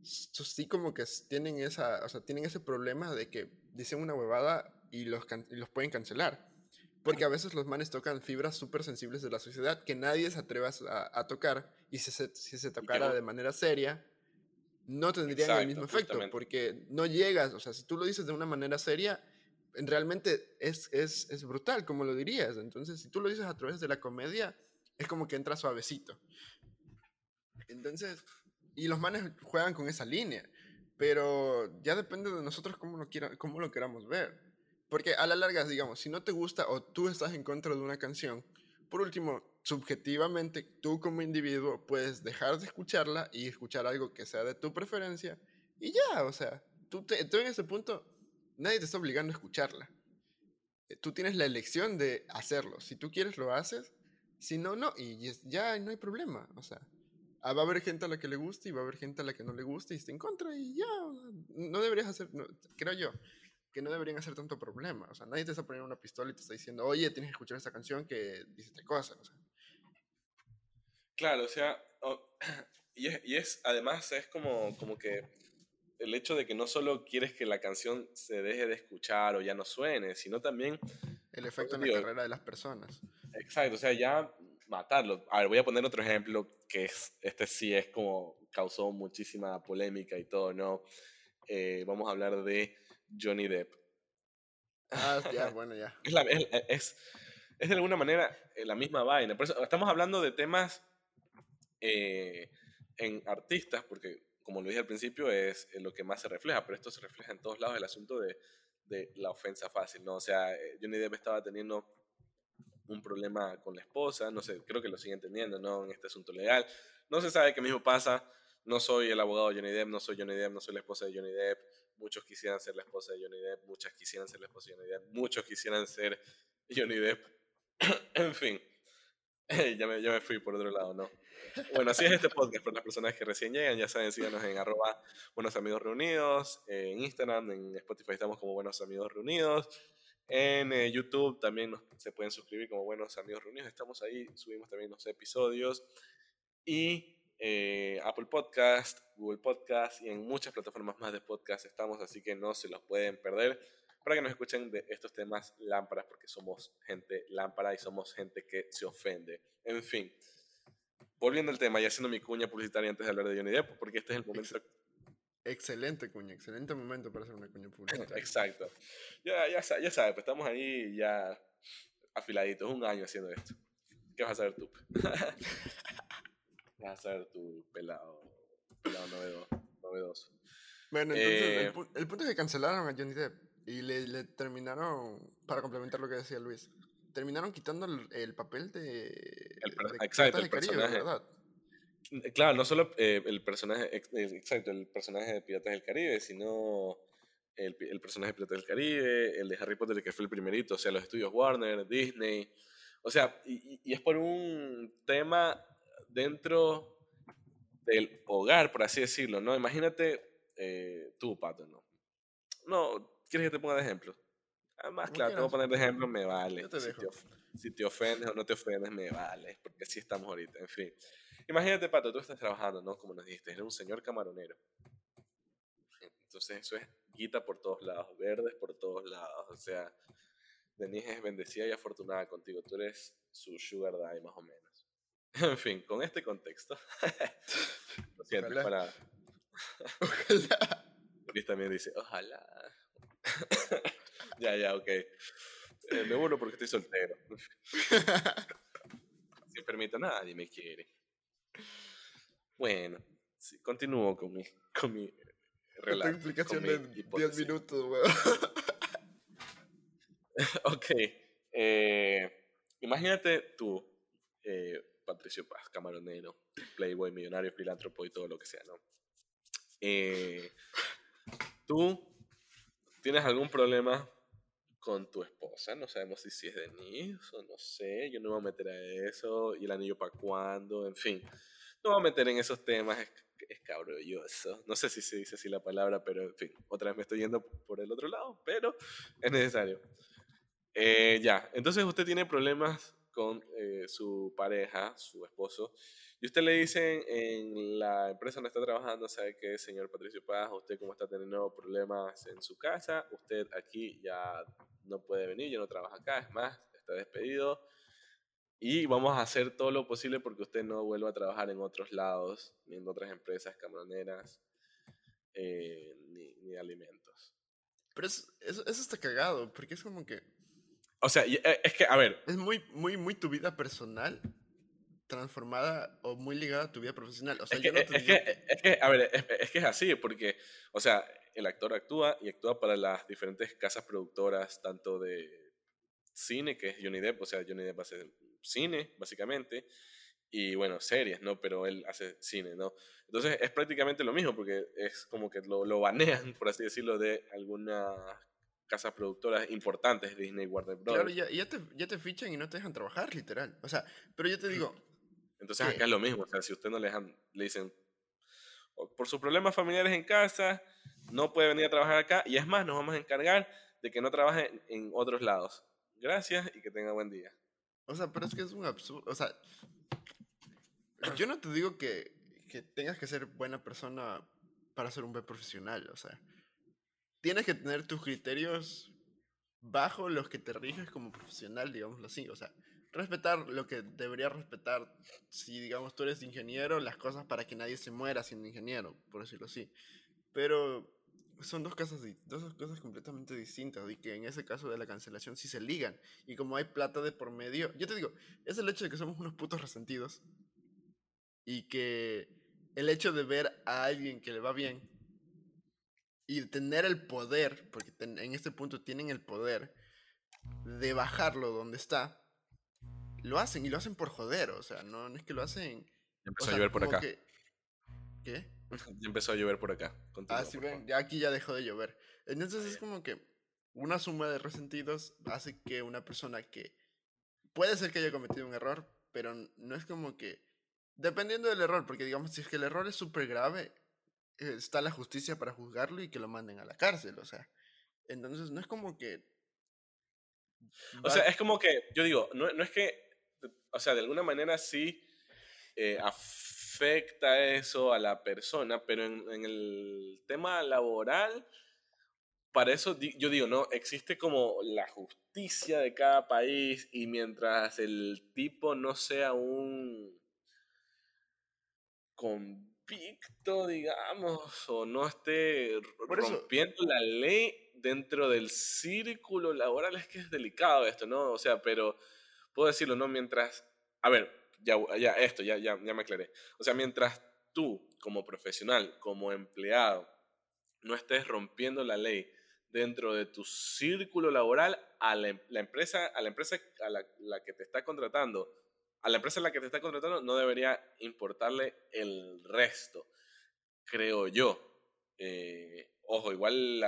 B: sí como que tienen, esa, o sea, tienen ese problema de que dicen una huevada y los, los pueden cancelar. Porque a veces los manes tocan fibras súper sensibles de la sociedad que nadie se atreva a, a tocar. Y si se, si se tocara de manera seria, no tendrían el mismo efecto. Porque no llegas, o sea, si tú lo dices de una manera seria, realmente es, es, es, brutal, como lo dirías. Entonces, si tú lo dices a través de la comedia, es como que entra suavecito. Entonces, y los manes juegan con esa línea, pero ya depende de nosotros cómo lo, quiera, cómo lo queramos ver. Porque a la larga, digamos, si no te gusta o tú estás en contra de una canción, por último, subjetivamente, tú como individuo puedes dejar de escucharla y escuchar algo que sea de tu preferencia y ya, o sea, tú, te, tú en ese punto nadie te está obligando a escucharla. Eh, tú tienes la elección de hacerlo. Si tú quieres, lo haces. Si no, no. Y ya no hay problema. O sea, ah, va a haber gente a la que le guste y va a haber gente a la que no le guste y está en contra y ya. No deberías hacer, creo yo, que no deberían hacer tanto problema. O sea, nadie te está poniendo una pistola y te está diciendo, oye, tienes que escuchar esta canción que dice tal cosa.
A: Claro, o sea, y, es, y, es, además es como, como que el hecho de que no solo quieres que la canción se deje de escuchar o ya no suene, sino también...
B: El efecto en la carrera de las personas.
A: Exacto, o sea, ya matarlo. A ver, voy a poner otro ejemplo que es, este sí es como causó muchísima polémica y todo, ¿no? Eh, vamos a hablar de Johnny Depp.
B: Ah, ya, bueno, ya.
A: es, es, de alguna manera eh, la misma vaina. Por eso estamos hablando de temas eh, en artistas, porque como lo dije al principio, es lo que más se refleja, pero esto se refleja en todos lados, el asunto de, de la ofensa fácil, ¿no? O sea, Johnny Depp estaba teniendo un problema con la esposa, no sé, creo que lo siguen teniendo, ¿no? En este asunto legal. No se sabe qué mismo pasa. No soy el abogado de Johnny Depp, no soy Johnny Depp, no soy la esposa de Johnny Depp. Muchos quisieran ser la esposa de Johnny Depp, muchas quisieran ser la esposa de Johnny Depp, muchos quisieran ser Johnny Depp. en fin, ya, me, ya me fui por otro lado, ¿no? Bueno, así es este podcast para las personas que recién llegan. Ya saben, síganos en arroba Buenos Amigos Reunidos, en Instagram, en Spotify estamos como Buenos Amigos Reunidos. En eh, YouTube también se pueden suscribir como Buenos Amigos Reunidos. Estamos ahí, subimos también los episodios. Y eh, Apple Podcast, Google Podcast y en muchas plataformas más de podcast estamos, así que no se los pueden perder para que nos escuchen de estos temas lámparas, porque somos gente lámpara y somos gente que se ofende. En fin, volviendo al tema y haciendo mi cuña publicitaria antes de hablar de Johnny Depp, porque este es el momento
B: Excelente cuña, excelente momento para hacer una cuña pública.
A: Exacto. Ya, ya, ya sabes, pues estamos ahí ya afiladitos, un año haciendo esto. ¿Qué vas a saber tú? vas a saber tu pelado, pelado novedoso.
B: Bueno, entonces el, eh, el, punto es que cancelaron a Johnny Depp y le, le, terminaron, para complementar lo que decía Luis, terminaron quitando el, papel de,
A: el, de exacto, el personaje. ¿verdad? Eh, claro, no solo eh, el personaje, exacto, el personaje de Piratas del Caribe, sino el, el, personaje de Piratas del Caribe, el de Harry Potter que fue el primerito, o sea, los estudios Warner, Disney, o sea, y, y es por un tema dentro del hogar, por así decirlo, ¿no? Imagínate eh, tú, Pato, ¿no? No, ¿quieres que te ponga de ejemplo? Además, claro, te voy a poner de ejemplo, me vale.
B: te si,
A: te si, te ofendes o no te ofendes, me vale, porque así estamos ahorita, en fin. Imagínate, Pato, tú estás trabajando, ¿no? Como nos dijiste, eres un señor camaronero. Entonces eso es guita por todos lados, verdes por todos lados. O sea, Denise es bendecida y afortunada contigo. Tú eres su sugar daddy, más o menos. En fin, con este contexto. Lo siento, para... Ojalá. Luis también dice, ojalá. Ya, ya, ok. Eh, me burlo porque estoy soltero. Sin permiso, nadie me quiere. Bueno, sí, continúo con mi, con mi
B: relato. Esta explicación de 10 minutos, weón.
A: ok. Eh, imagínate tú, eh, Patricio Paz, camaronero, playboy, millonario, filántropo y todo lo que sea, ¿no? Eh, tú tienes algún problema con tu esposa, no sabemos si, si es Denise o no sé, yo no me voy a meter a eso, y el anillo para cuándo, en fin no voy a meter en esos temas, es, es cabrolloso. No sé si se dice así la palabra, pero en fin, otra vez me estoy yendo por el otro lado, pero es necesario. Eh, ya, entonces usted tiene problemas con eh, su pareja, su esposo, y usted le dice en la empresa donde está trabajando, sabe que señor Patricio Paz, usted como está teniendo problemas en su casa, usted aquí ya no puede venir, ya no trabaja acá, es más, está despedido, y vamos a hacer todo lo posible porque usted no vuelva a trabajar en otros lados, ni en otras empresas camaroneras, eh, ni, ni, alimentos.
B: Pero eso, eso, está cagado, porque es como que...
A: O sea, eh, es que, a ver...
B: Es muy, muy, muy tu vida personal transformada o muy ligada a tu vida profesional. O sea,
A: es, que, es, que, es, que, a ver, es, que es así, porque, o sea, el actor actúa y actúa para las diferentes casas productoras, tanto de cine, que es Johnny Depp, o sea, Johnny Depp hace cine, básicamente, y bueno, series, ¿no? Pero él hace cine, ¿no? Entonces es prácticamente lo mismo, porque es como que lo, lo banean, por así decirlo, de algunas casas productoras importantes, Disney, Warner Bros.
B: Claro, ya, ya, te, ya te fichan y no te dejan trabajar, literal. O sea, pero yo te digo...
A: Entonces acá es lo mismo, o sea, si usted no le, le dicen, por sus problemas familiares en casa, no puede venir a trabajar acá, y es más, nos vamos a encargar de que no trabaje en otros lados. Gracias y que tenga buen día.
B: O sea, pero es que es un absurdo. O sea, yo no te digo que, que tengas que ser buena persona para ser un buen profesional. O sea, tienes que tener tus criterios bajo los que te riges como profesional, digámoslo así. O sea, respetar lo que debería respetar si, digamos, tú eres ingeniero, las cosas para que nadie se muera siendo ingeniero, por decirlo así. Pero son dos cosas, dos cosas completamente distintas y que en ese caso de la cancelación sí se ligan. Y como hay plata de por medio, yo te digo, es el hecho de que somos unos putos resentidos y que el hecho de ver a alguien que le va bien y tener el poder, porque en este punto tienen el poder de bajarlo donde está, lo hacen y lo hacen por joder, o sea, no, es que lo hacen...
A: Empezó a llover por acá.
B: ¿Qué?
A: Ya empezó a llover por acá.
B: ah, sí, ven, ya aquí ya dejó de llover. Entonces es como que una suma de resentidos hace que una persona que puede ser que haya cometido un error, pero no es como que... Dependiendo del error, porque digamos, si es que el error es súper grave, está la justicia para juzgarlo y que lo manden a la cárcel, o sea. Entonces no es como que...
A: O sea, es como que, yo digo, no, no es que, o sea, de alguna manera sí eh, afecta eso a la persona, pero en, el tema laboral, para eso yo digo, ¿no? Existe como la justicia de cada país y mientras el tipo no sea un convicto, digamos, o no esté rompiendo la ley dentro del círculo laboral, es que es delicado esto, ¿no? O sea, pero puedo decirlo, ¿no? Mientras, a ver, ya, ya esto, ya, ya, ya me aclaré. O sea, mientras tú, como profesional, como empleado, no estés rompiendo la ley dentro de tu círculo laboral, a la, em, empresa, a la empresa a la, que te está contratando, a la empresa a la que te está contratando no debería importarle el resto, creo yo. Eh, ojo, igual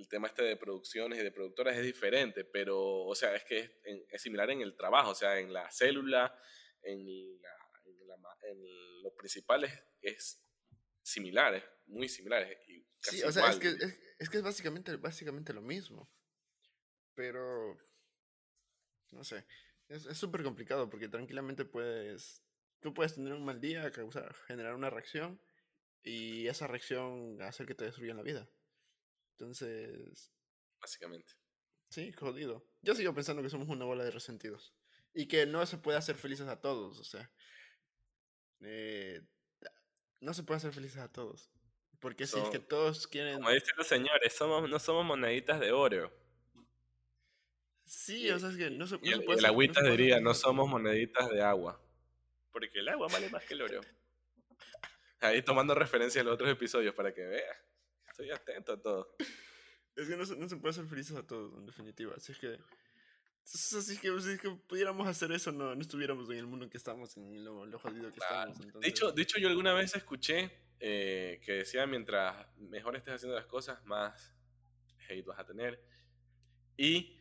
A: el tema este de producciones y de productoras es diferente, pero, o sea, es que es, es, similar en el trabajo, o sea, en la célula, en, los principales es similares, muy similares. Y
B: sí, o sea, es que es, que es básicamente, básicamente lo mismo. Pero, no sé, es súper complicado porque tranquilamente puedes, tú puedes tener un mal día, causar, generar una reacción y esa reacción hacer que te destruyan la vida. Entonces...
A: Básicamente.
B: Sí, jodido. Yo sigo pensando que somos una bola de resentidos y que no se puede hacer felices a todos, o sea, eh, no se puede hacer felices a todos. Porque si es que todos quieren...
A: Como dicen los señores, somos, no somos moneditas de oro.
B: Sí, o sea, es que no se, no
A: el, puede agüita diría, no somos moneditas de agua. Porque el agua vale más que el oro. Ahí tomando referencia a los otros episodios para que veas. Estoy atento a todo.
B: Es que no se, no se puede hacer felices a todos, en definitiva. Así es que Así que si que pudiéramos hacer eso, no, no estuviéramos en el mundo en que estamos, en lo, jodido que estamos.
A: De, hecho, de hecho, yo alguna vez escuché eh, que decía, mientras mejor estés haciendo las cosas, más hate vas a tener. Y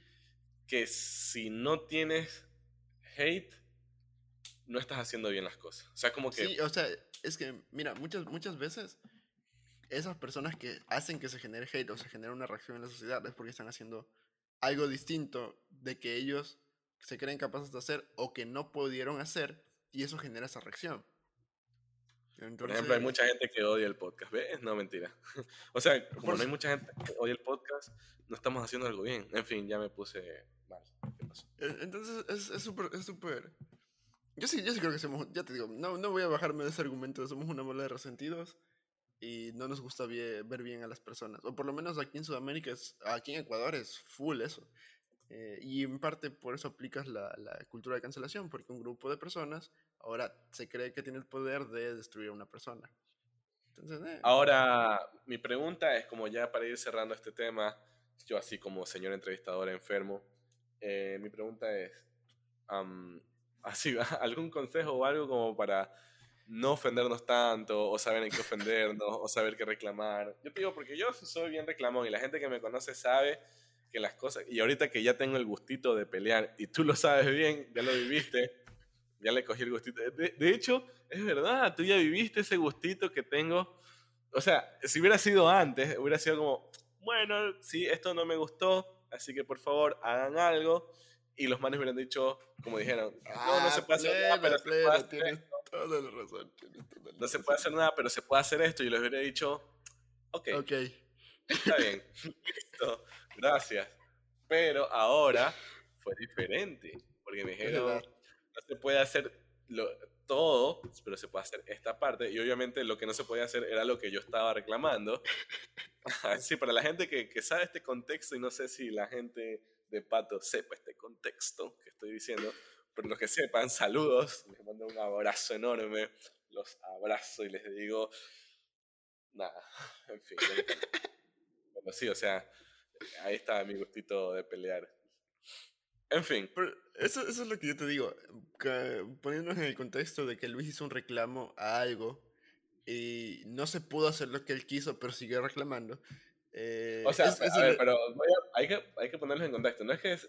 A: que si no tienes hate, no estás haciendo bien las cosas. O sea, como que...
B: Sí, o sea, es que, mira, muchas, muchas veces esas personas que hacen que se genere hate o se genere una reacción en la sociedad es porque están haciendo algo distinto de que ellos se creen capaces de hacer o que no pudieron hacer y eso genera esa reacción.
A: Por ejemplo, hay mucha gente que odia el podcast. ¿Ves? No, mentira. o sea, como no hay mucha gente que odia el podcast, no estamos haciendo algo bien. En fin, ya me puse mal.
B: E, entonces, es súper, es súper... Yo sí, yo sí creo que somos, ya te digo, no, no voy a bajarme de ese argumento, somos una bola de resentidos y no nos gusta ver bien a las personas. O por lo menos aquí en Sudamérica, es, aquí en Ecuador es full eso. Eh, y en parte por eso aplicas la, la, cultura de cancelación, porque un grupo de personas ahora se cree que tiene el poder de destruir a una persona. Entonces, eh.
A: Ahora, mi pregunta es, como ya para ir cerrando este tema, yo así como señor entrevistador enfermo, eh, mi pregunta es, así, ¿algún consejo o algo como para no ofendernos tanto, o saber en qué ofendernos, o saber qué reclamar. Yo te digo, porque yo soy bien reclamón y la gente que me conoce sabe que las cosas, y ahorita que ya tengo el gustito de pelear, y tú lo sabes bien, ya lo viviste, ya le cogí el gustito. De, de hecho, es verdad, tú ya viviste ese gustito que tengo. O sea, si hubiera sido antes, hubiera sido como, bueno, sí, esto no me gustó, así que por favor hagan algo. Y los manes hubieran dicho, como dijeron, no, no se puede hacer nada, pero
B: razón.
A: no se puede hacer nada, pero se puede hacer esto. Y les hubiera dicho, ok.
B: Ok.
A: Está bien. Listo. Gracias. Pero ahora fue diferente. Porque me dijeron, no se puede hacer lo, todo, pero se puede hacer esta parte. Y obviamente lo que no se podía hacer era lo que yo estaba reclamando. sí, para la gente que, que sabe este contexto, y no sé si la gente de Pato sepa este contexto que estoy diciendo, pero los que sepan, saludos, les mando un abrazo enorme, los abrazo y les digo, nada, en fin. Pero sí, o sea, ahí está mi gustito de pelear. En fin.
B: eso, eso es lo que yo te digo, poniéndonos en el contexto de que Luis hizo un reclamo a algo y no se pudo hacer lo que él quiso, pero siguió reclamando.
A: Eh, o sea, a ver, pero hay, que, hay que ponerlos en contexto. No es que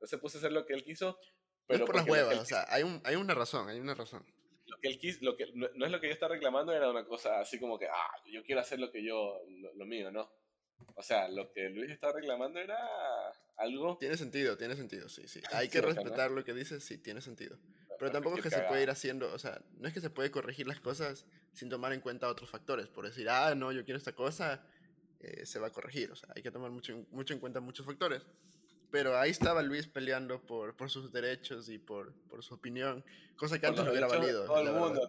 A: no se puso a hacer lo que él quiso, pero...
B: No por las huevas, o sea, hay, un, hay una razón, hay una razón.
A: Lo que él quiso, lo que, no, es lo que yo estaba reclamando, era una cosa así como que, ah, yo quiero hacer lo que yo, lo mío, ¿no? O sea, lo que Luis estaba reclamando era algo...
B: Tiene sentido, tiene sentido, sí, sí. Hay que respetar lo que dices, sí, tiene sentido. Pero tampoco es que se puede ir haciendo, o sea, no es que se puede corregir las cosas sin tomar en cuenta otros factores. Por decir, ah, no, yo quiero esta cosa, eh, se va a corregir. O sea, hay que tomar mucho, mucho en cuenta muchos factores. Pero ahí estaba Luis peleando por, por sus derechos y por, por su opinión, cosa que antes no hubiera valido.
A: Todo el mundo.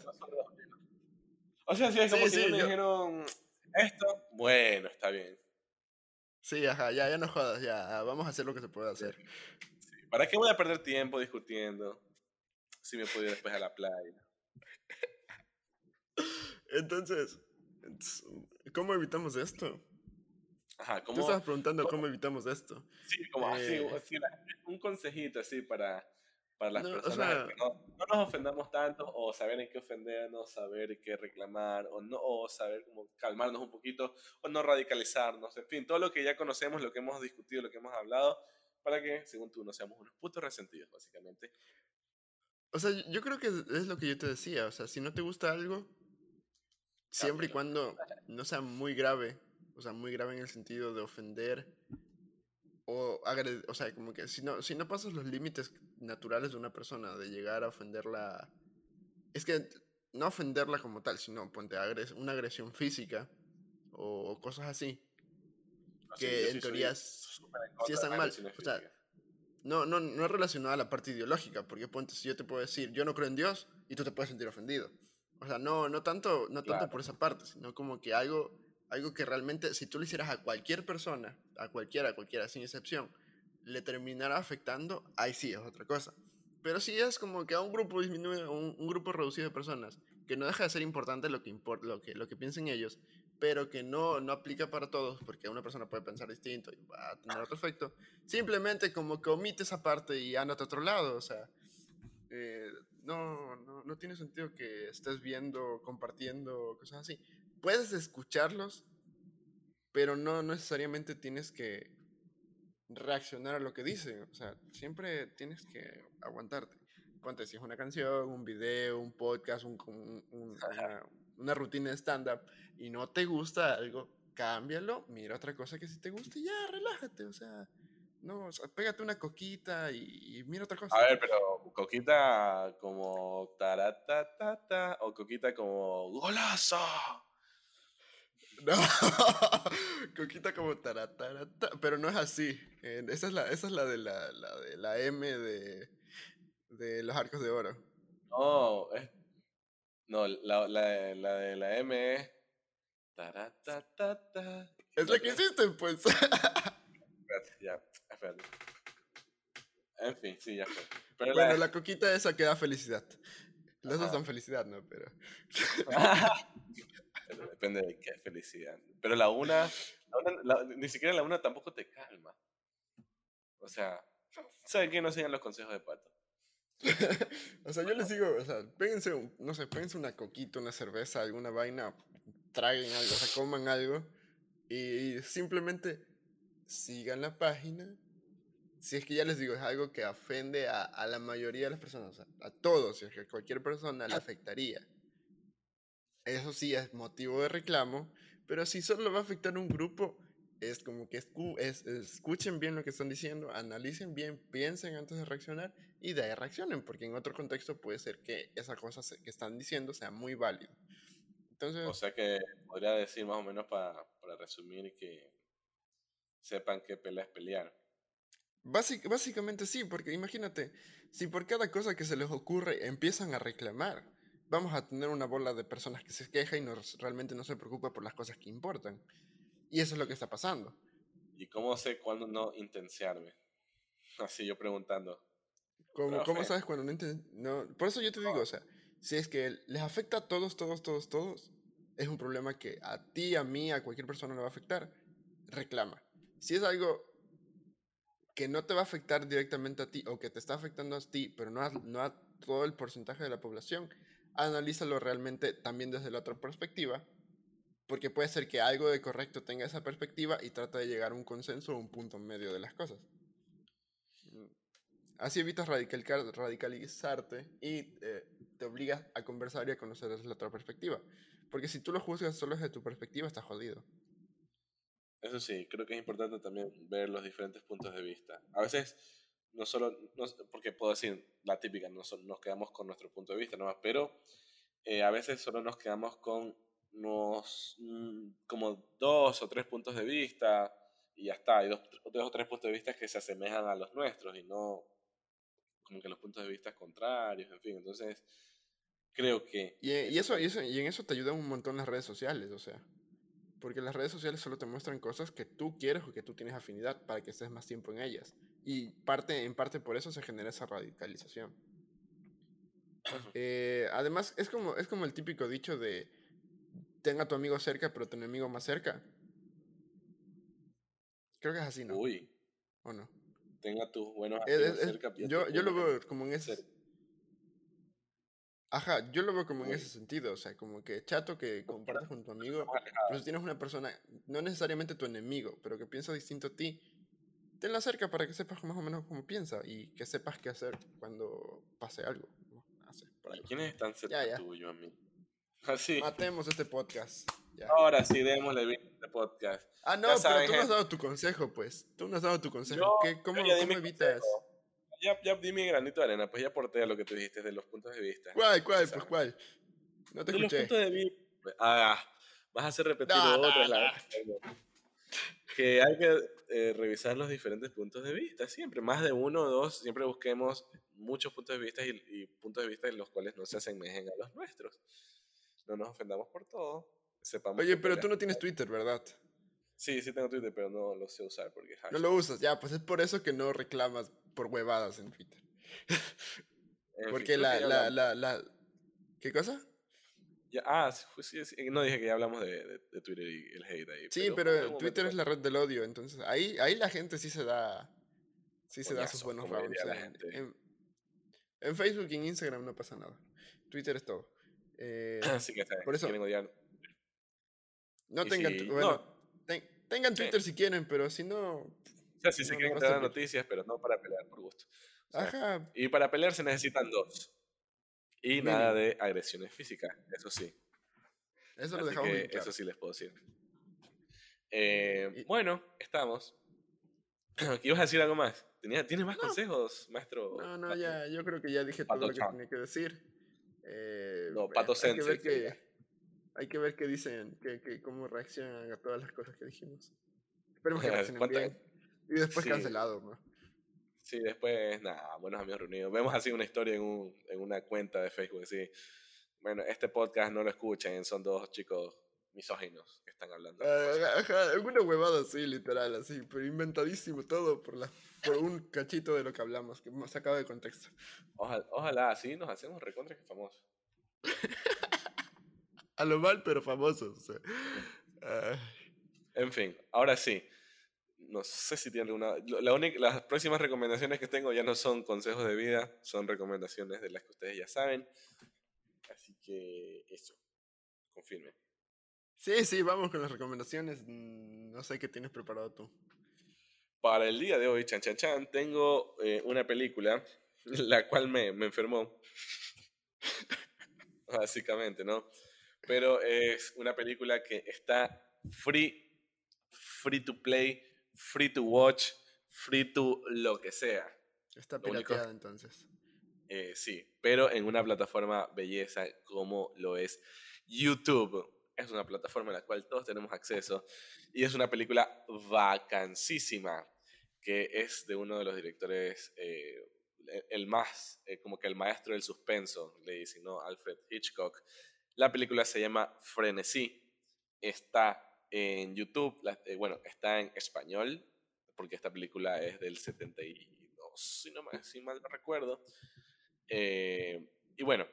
A: O sea, si es como sí, me dijeron esto, bueno, está bien.
B: Sí, ajá, ya, ya no jodas, ya, vamos a hacer lo que se puede hacer.
A: ¿Para qué voy a perder tiempo discutiendo si me puedo ir después a la playa?
B: Entonces, ¿cómo evitamos esto? Ajá, ¿cómo, Tú estabas preguntando cómo, evitamos esto.
A: Sí, como así, eh, un consejito así para, para las personas que no, no, nos ofendamos tanto, o saber en qué ofendernos, saber qué reclamar, o no, o saber cómo calmarnos un poquito, o no radicalizarnos, en fin, todo lo que ya conocemos, lo que hemos discutido, lo que hemos hablado, para que, según tú, no seamos unos putos resentidos, básicamente.
B: O sea, yo creo que es lo que yo te decía, o sea, si no te gusta algo, siempre y cuando no sea muy grave, o sea, muy grave en el sentido de ofender o o sea, como que si no, si no pasas los límites naturales de una persona, de llegar a ofenderla, es que no ofenderla como tal, sino ponte agres una agresión física o, cosas así, que en teoría sí están mal. O sea, no, no, no es relacionado a la parte ideológica, porque ponte, si yo te puedo decir, yo no creo en Dios, y tú te puedes sentir ofendido. O sea, no, no tanto, no tanto por esa parte, sino como que algo algo que realmente, si tú lo hicieras a cualquier persona, a cualquiera, a cualquiera, sin excepción, le terminara afectando, ahí sí es otra cosa. Pero si es como que a un grupo disminuye, un, grupo reducido de personas, que no deja de ser importante lo que, lo que, lo que piensen ellos, pero que no, no aplica para todos, porque una persona puede pensar distinto y va a tener otro efecto, simplemente como que omite esa parte y anda a otro lado, o sea, eh, no, no, no tiene sentido que estés viendo, compartiendo, cosas así puedes escucharlos, pero no necesariamente tienes que reaccionar a lo que dicen. O sea, siempre tienes que aguantarte. Ponte si es una canción, un video, un podcast, un, una, rutina de stand-up y no te gusta algo, cámbialo, mira otra cosa que sí te guste y ya, relájate. O sea, no, pégate una coquita y, mira otra cosa.
A: A ver, pero coquita como taratata o coquita como golazo.
B: No, Coquita como taratarata, pero no es así. esa, es la, esa es la de la, la, de la M de, de los arcos de oro.
A: No, es, no la, la, la de la M es... Taratatata.
B: Es la que hiciste, pues.
A: espérate, ya, espérate. En fin, sí, ya fue.
B: Pero bueno, la... coquita esa queda felicidad. Las dos dan felicidad, ¿no? Pero...
A: Depende de qué felicidad. Pero la una, ni siquiera la una tampoco te calma. O sea, ¿saben qué no sigan los consejos de pato?
B: o sea, yo les digo, o sea, péguense, no sé, péguense una coquita, una cerveza, alguna vaina, traguen algo, o sea, coman algo y simplemente sigan la página. Si es que ya les digo, es algo que ofende a, a la mayoría de las personas, o sea, a todos, si es que cualquier persona le afectaría. Eso sí es motivo de reclamo, pero si solo va a afectar a un grupo, es como que escuchen bien lo que están diciendo, analicen bien, piensen antes de reaccionar y de ahí reaccionen, porque en otro contexto puede ser que esa cosa que están diciendo sea muy válida. Entonces,
A: o sea que podría decir más o menos para, para resumir que sepan que pelea es pelear.
B: básicamente sí, porque imagínate, si por cada cosa que se les ocurre empiezan a reclamar, vamos a tener una bola de personas que se quejan y no, realmente no se preocupa por las cosas que importan. Y eso es lo que está pasando.
A: ¿Y cómo sé cuándo no intenciarme? Así yo preguntando.
B: ¿Cómo, ¿cómo sabes cuando no, no Por eso yo te digo, o sea, si es que les afecta a todos, todos, todos, todos, es un problema que a ti, a mí, a cualquier persona le va a afectar, reclama. Si es algo que no te va a afectar directamente a ti o que te está afectando a ti, pero no a, no a todo el porcentaje de la población, analízalo realmente también desde la otra perspectiva, porque puede ser que algo de correcto tenga esa perspectiva y trata de llegar a un consenso o un punto medio de las cosas. Así evitas radicalizarte y eh, te obligas a conversar y a conocer desde la otra perspectiva. Porque si tú lo juzgas solo desde tu perspectiva, estás jodido.
A: Eso sí, creo que es importante también ver los diferentes puntos de vista. A veces, no solo, no, porque puedo decir la típica, no, nos quedamos con nuestro punto de vista nomás, pero eh, a veces solo nos quedamos con unos, mm, como dos o tres puntos de vista y ya está. Hay dos, dos o tres puntos de vista que se asemejan a los nuestros y no como que los puntos de vista contrarios, en fin. Entonces, creo que...
B: Y, y eso, y, eso, y en eso te ayudan un montón las redes sociales, o sea. Porque las redes sociales solo te muestran cosas que tú quieres o que tú tienes afinidad para que estés más tiempo en ellas. Y parte, en parte por eso se genera esa radicalización. Eh, además, es como, es como el típico dicho de tenga a tu amigo cerca, pero tu enemigo más cerca. Creo que es así, ¿no?
A: Uy.
B: ¿O no?
A: Tenga tus buenos amigos cerca.
B: Yo, yo lo veo como en ese... Ajá, yo lo veo como en ese sentido, o sea, como que chato que compartas con tu amigo, pero si tienes una persona, no necesariamente tu enemigo, pero que piensa distinto a ti, tenla cerca para que sepas más o menos cómo piensa y que sepas qué hacer cuando pase algo.
A: ¿Quiénes están cerca ya, ya. tuyo a mí? Así.
B: Matemos este podcast.
A: Ahora sí, démosle bien este podcast.
B: Ah, no, pero tú no has dado tu consejo, pues. Tú no has dado tu consejo. ¿Qué, ¿Cómo, cómo evitas?
A: Ya, ya di mi granito de arena, pues ya aporté a lo que tú dijiste de los puntos de vista.
B: ¿Cuál, cuál, pues cuál? No te
A: de
B: escuché.
A: Los puntos de vista. Ah, vas a hacer repetir no, otras. Que hay que eh, revisar los diferentes puntos de vista, siempre. Más de uno o dos, siempre busquemos muchos puntos de vista y, puntos de vista en los cuales no se asemejen a los nuestros. No nos ofendamos por todo. Sepamos
B: Oye, pero tú no tienes Twitter, ¿verdad?
A: Sí, sí tengo Twitter, pero no lo sé usar porque
B: No lo usas, ya, pues es por eso que no reclamas por huevadas en Twitter. porque la, la, la, la, ¿Qué cosa?
A: Ya, ah, sí, sí, no dije que ya hablamos de, de, Twitter y el hate ahí.
B: Sí, pero, Twitter es la red del odio, entonces ahí, ahí la gente sí se da, sí se da sus buenos rounds. En, en, Facebook y en Instagram no pasa nada. Twitter es todo. Eh,
A: sí que está, por eso.
B: No tengan, bueno, tengan Twitter si quieren, pero si no.
A: O sea, si se quieren dar noticias, pero no para pelear, por gusto.
B: Ajá.
A: Y para pelear se necesitan dos. Y nada de agresiones físicas, eso sí.
B: Eso lo dejamos bien
A: Eso sí les puedo decir. Eh, bueno, estamos. ¿Ibas a decir algo más? ¿Tienes más consejos, maestro?
B: No, no, ya, yo creo que ya dije todo lo que tenía que decir. Eh,
A: no, Pato Sensei.
B: que, hay que ver qué dicen, que, cómo reaccionan a todas las cosas que dijimos. Esperemos que reaccionen bien. Y después cancelado, ¿no?
A: Sí, después, nada, buenos amigos reunidos. Vemos así una historia en, un, en una cuenta de Facebook, así. Bueno, este podcast no lo escuchan, son dos chicos misóginos que están hablando.
B: Ah, ajá, una huevada así, literal, así, pero inventadísimo todo por, la, por un cachito de lo que hablamos, que se acaba de contexto.
A: Ojalá, ojalá así nos hacemos recontra que famosos.
B: a lo mal, pero famosos.
A: En fin, ahora sí. No sé si tiene una. La única, las próximas recomendaciones que tengo ya no son consejos de vida, son recomendaciones de las que ustedes ya saben. Así que eso. Confirme.
B: Sí, sí, vamos con las recomendaciones. Mm, no sé qué tienes preparado tú.
A: Para el día de hoy, chan chan chan, tengo eh, una película la cual me, me enfermó. Básicamente, ¿no? Pero es una película que está free, free to play, free to watch, free to lo que sea.
B: Está pirateada entonces.
A: Eh, sí, pero en una plataforma belleza como lo es YouTube. Es una plataforma en la cual todos tenemos acceso y es una película vacancísima. que es de uno de los directores, eh, el más, eh, como que el maestro del suspenso, le dicen, ¿no? Alfred Hitchcock. La película se llama Frenesí, está en YouTube, bueno, está en español, porque esta película es del 72, si, no, si mal no recuerdo. y bueno,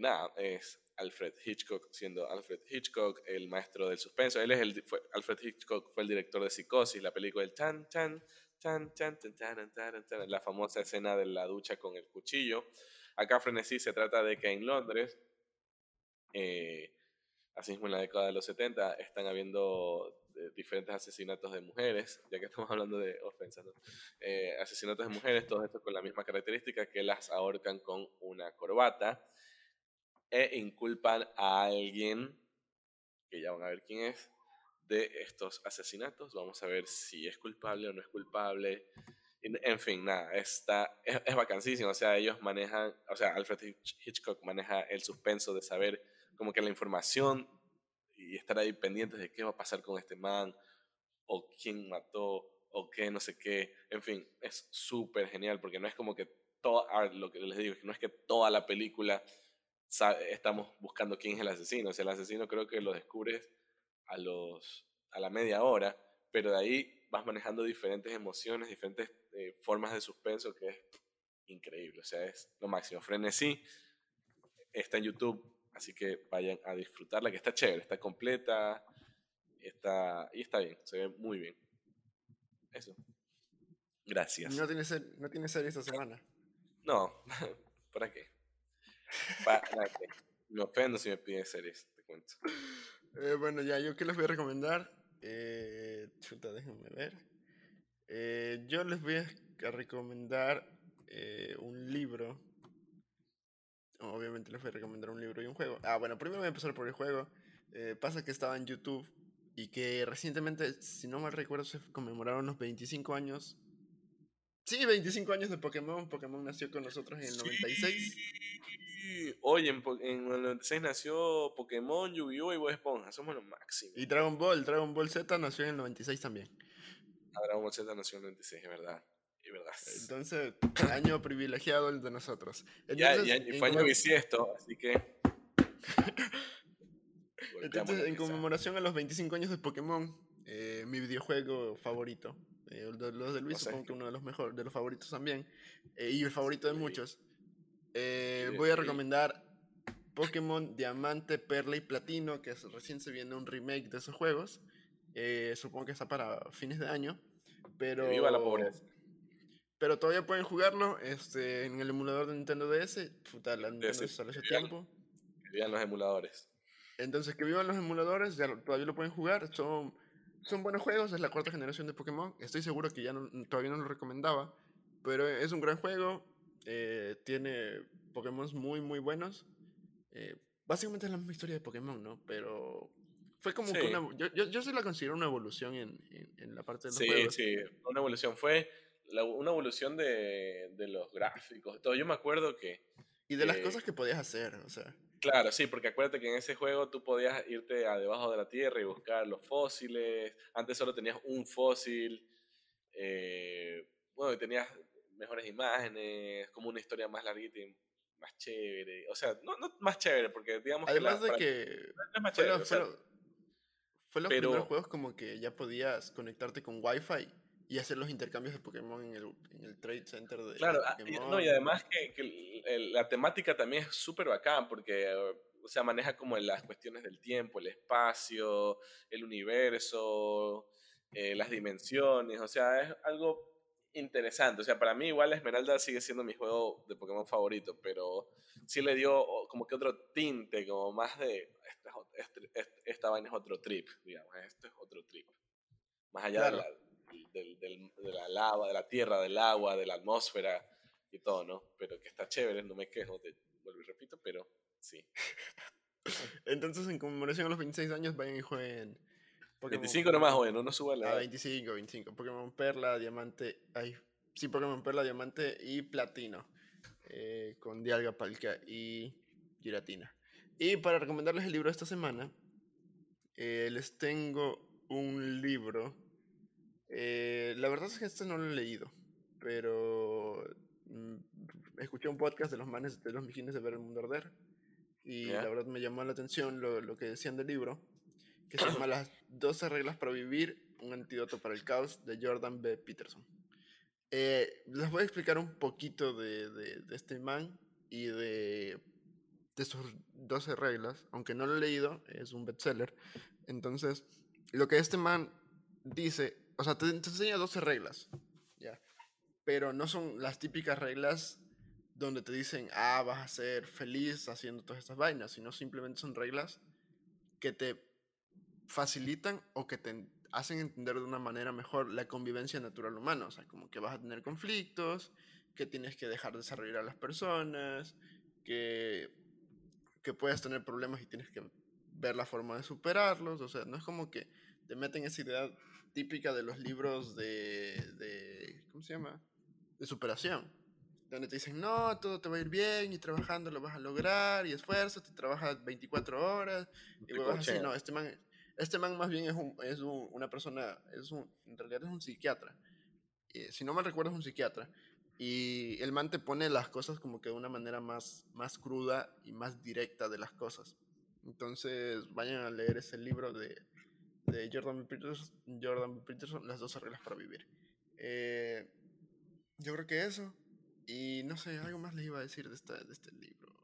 A: nada, es Alfred Hitchcock, siendo Alfred Hitchcock el maestro del suspenso. Él es el, fue, Alfred Hitchcock fue el director de Psicosis, la película del tan, tan, tan, tan, tan, tan, tan, tan, la famosa escena de la ducha con el cuchillo. Acá Frenesí se trata de que en Londres, eh, así mismo en la década de los 70, están habiendo eh, diferentes asesinatos de mujeres, ya que estamos hablando de ofensas, eh, asesinatos de mujeres, todos estos con la misma característica, que las ahorcan con una corbata e inculpan a alguien, que ya van a ver quién es, de estos asesinatos. Vamos a ver si es culpable o no es culpable. En fin, nada, está, es, es vacancísimo. O sea, ellos manejan, o sea, Alfred Hitchcock maneja el suspenso de saber como que la información y estar ahí pendientes de qué va a pasar con este man, o quién mató, o qué, no sé qué. En fin, es súper genial porque no es como que todo, lo que les digo, no es que toda la película estamos buscando quién es el asesino. O sea, el asesino creo que lo descubres a, los, a la media hora, pero de ahí vas manejando diferentes emociones, diferentes eh, formas de suspenso que es increíble. O sea, es lo máximo. Frenesí está en YouTube, así que vayan a disfrutarla, que está chévere, está completa está, y está bien, se ve muy bien. Eso. Gracias.
B: ¿No tiene, no tiene serie esta semana?
A: No, ¿para qué? me ofendo si me piden series, te cuento.
B: Eh, bueno, ya, ¿yo qué les voy a recomendar? Eh, chuta, déjenme ver. Eh, yo les voy a recomendar eh, un libro. Obviamente les voy a recomendar un libro y un juego. Ah, bueno, primero voy a empezar por el juego. pasa que estaba en YouTube y que recientemente, si no mal recuerdo, se conmemoraron los 25 años Sí, 25 años de Pokémon. Pokémon nació con nosotros en el 96.
A: Oye, en, en, el 96 nació Pokémon, Yu-Gi-Oh! y Bob Esponja. Somos los máximos.
B: Y Dragon Ball. Dragon Ball Z nació en el 96 también.
A: Ah, Dragon Ball Z nació en el 96, es verdad.
B: Entonces, año privilegiado el de nosotros.
A: ya, ya, fue año bisiesto, así que...
B: Entonces, en conmemoración a los 25 años de Pokémon, eh, mi videojuego favorito, eh, los de Luis, supongo que uno de los mejores, de los favoritos también, eh, y el favorito de muchos. Voy a recomendar Pokémon Diamante, Perla y Platino, que recién se viene un remake de esos juegos. supongo que está para fines de año. Pero,
A: viva la pobreza.
B: Pero todavía pueden jugarlo este, en el emulador de Nintendo DS. Puta, la Nintendo DS hace tiempo.
A: Que vivan los emuladores.
B: Entonces, que vivan los emuladores, ya todavía lo pueden jugar. Son son buenos juegos, es la cuarta generación de Pokémon. Estoy seguro que ya no, todavía no lo recomendaba, pero es un gran juego. Eh, tiene Pokémon muy, muy buenos. Eh, básicamente es la misma historia de Pokémon, ¿no? Pero fue como que una. Yo, yo, yo sí la considero una evolución en, en, la parte de los juegos.
A: Sí, sí, una evolución. Fue una evolución de, de, los gráficos. Todo. Yo me acuerdo que.
B: Y de las cosas que podías hacer, o sea.
A: Claro, sí, porque acuérdate que en ese juego tú podías irte a debajo de la tierra y buscar los fósiles. Antes solo tenías un fósil. Eh, bueno, y tenías mejores imágenes, como una historia más larguita y más chévere. O sea, no, no más chévere, porque digamos
B: Además que. Además de que. No es más chévere. Fue, los primeros juegos como que ya podías conectarte con Wi-Fi y hacer los intercambios de Pokémon en el, en el Trade Center de
A: Claro, ah, y, no, y además que, la temática también es súper bacán porque, o sea, maneja como las cuestiones del tiempo, el espacio, el universo, eh, las dimensiones, o sea, es algo interesante. O sea, para mí igual Esmeralda sigue siendo mi juego de Pokémon favorito, pero sí le dio como que otro tinte, como más de, esta, esta, vaina es otro trip, digamos, esto es otro trip. Más allá de la del, del, de la lava, de la tierra, del agua, de la atmósfera y todo, ¿no? Pero que está chévere, no me quejo, te vuelvo y repito, pero sí.
B: Entonces, en conmemoración a los 26 años, vayan y jueguen.
A: Pokémon 25 nomás, bueno, no suba la.
B: Ah, 25, 25. Pokémon Perla, Diamante. Ay, sí, Pokémon Perla, Diamante y Platino. Eh, con Dialga, Palka y Giratina. Y para recomendarles el libro de esta semana, eh, les tengo un libro Eh, la verdad es que este no lo he leído, pero mm, escuché un podcast de los manes de los mijines de ver el mundo arder y la verdad me llamó la atención lo, lo, que decían del libro, que se llama Las 12 reglas para vivir, un antídoto para el caos de Jordan B. Peterson. Eh, les voy a explicar un poquito de, de, de este man y de, de sus 12 reglas, aunque no lo he leído, es un bestseller. Entonces, lo que este man dice, o sea, te, te enseña 12 reglas, ¿ya? Pero no son las típicas reglas donde te dicen, ah, vas a ser feliz haciendo todas estas vainas, sino simplemente son reglas que te facilitan o que te hacen entender de una manera mejor la convivencia natural humana. O sea, como que vas a tener conflictos, que tienes que dejar de desarrollar a las personas, que, que puedes tener problemas y tienes que ver la forma de superarlos. O sea, no es como que te meten esa idea típica de los libros de, de ¿cómo se llama? De superación. Donde te dicen, no, todo te va a ir bien y trabajando lo vas a lograr y esfuerzas, te trabajas 24 horas y vas así, no, este man, este man más bien es, un, es un, una persona, es un, en realidad es un psiquiatra. Eh, si no me recuerdo es un psiquiatra. Y el man te pone las cosas como que de una manera más, más cruda y más directa de las cosas. Entonces vayan a leer ese libro de, de Jordan Peterson, Jordan Peterson, Las dos reglas para vivir. Eh, yo creo que eso. Y no sé, algo más les iba a decir de, esta, de este libro.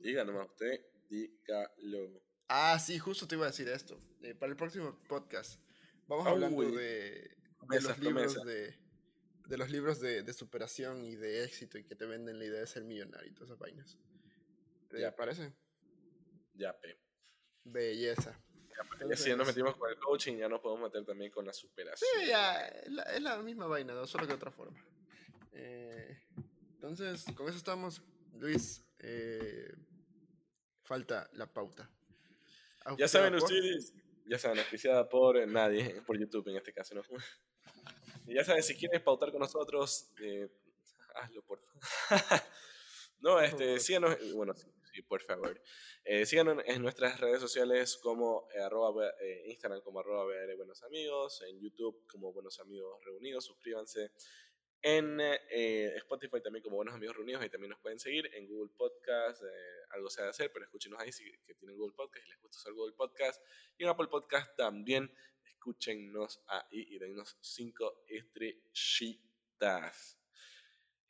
A: Diga nomás usted, dígalo.
B: Ah, sí, justo te iba a decir esto. Eh, para el próximo podcast vamos hablando de, de los libros de, de los libros de, de, superación y de éxito y que te venden la idea de ser millonario y todas esas vainas. ¿Te ya, parece?
A: Ya, pe.
B: Belleza.
A: Si ya nos metimos con el coaching, ya nos podemos meter también con la superación.
B: Sí, ya, es la, es la misma vaina, ¿no? solo que de otra forma. Eh, entonces, con eso estamos, Luis. Eh, falta la pauta.
A: Ya saben ustedes, ya saben, auspiciada por nadie, por YouTube en este caso, ¿no? Y ya saben, si quieren pautar con nosotros, eh, hazlo por favor. no, este, síganos, bueno, sí, por favor. Eh, síganos en nuestras redes sociales como eh, arroba, eh, Instagram como arroba Buenos Amigos, en YouTube como Buenos Amigos Reunidos, suscríbanse en eh, Spotify también como Buenos Amigos Reunidos, ahí también nos pueden seguir. En Google Podcast, algo se ha de hacer, pero escúchenos ahí si que tienen Google Podcast y les gusta usar Google Podcast. Y en Apple Podcast también, escúchenos ahí y dennos cinco estrellitas.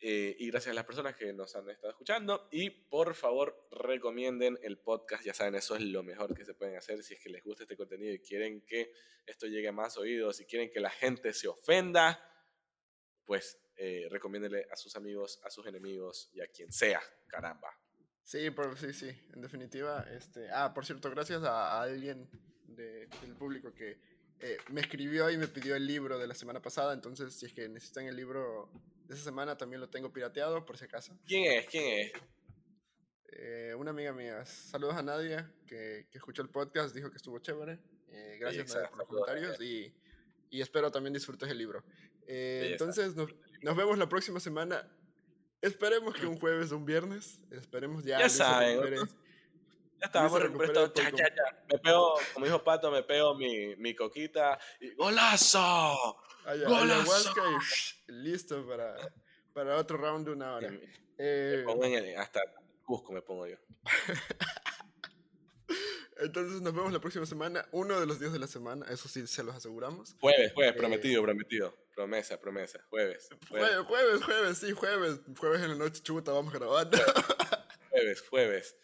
A: Eh, y gracias a las personas que nos han estado escuchando. Y por favor, recomienden el podcast. Ya saben, eso es lo mejor que se pueden hacer. Si es que les gusta este contenido y quieren que esto llegue a más oídos, si quieren que la gente se ofenda, pues eh, recomiéndele a sus amigos, a sus enemigos y a quien sea, caramba.
B: Sí, pero sí, sí, en definitiva. Este, ah, por cierto, gracias a, alguien de, del público que eh, me escribió y me pidió el libro de la semana pasada, entonces si es que necesitan el libro de esa semana, también lo tengo pirateado, por si acaso.
A: ¿Quién es? ¿Quién es?
B: Eh, una amiga mía. Saludos a Nadia, que, que escuchó el podcast, dijo que estuvo chévere. Eh, gracias Nadia, por los comentarios y, y, espero también disfrutes el libro. Eh, entonces, nos, nos, vemos la próxima semana. Esperemos que un jueves o un viernes. Esperemos ya.
A: Ya saben. Ya estábamos recuperando. Ya, ya, ya. Me pego, como dijo Pato, me pego mi, mi coquita. Y, ¡Golazo!
B: Allá, ¡Golazo! Y listo para, para otro round de una hora. Me,
A: eh, me pongo en el, hasta Cusco me pongo yo.
B: Entonces nos vemos la próxima semana, uno de los días de la semana, eso sí se los aseguramos.
A: Jueves, jueves, eh, prometido, prometido. Promesa, promesa, jueves.
B: Jueves, jueves, jueves, sí, jueves. Jueves en la noche, chuta, vamos grabando.
A: jueves, jueves.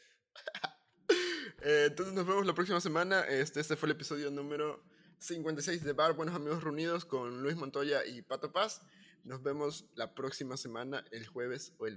B: Eh, entonces nos vemos la próxima semana. Este, este fue el episodio número 56 de Bar Buenos Amigos Reunidos con Luis Montoya y Pato Paz. Nos vemos la próxima semana, el jueves o el viernes.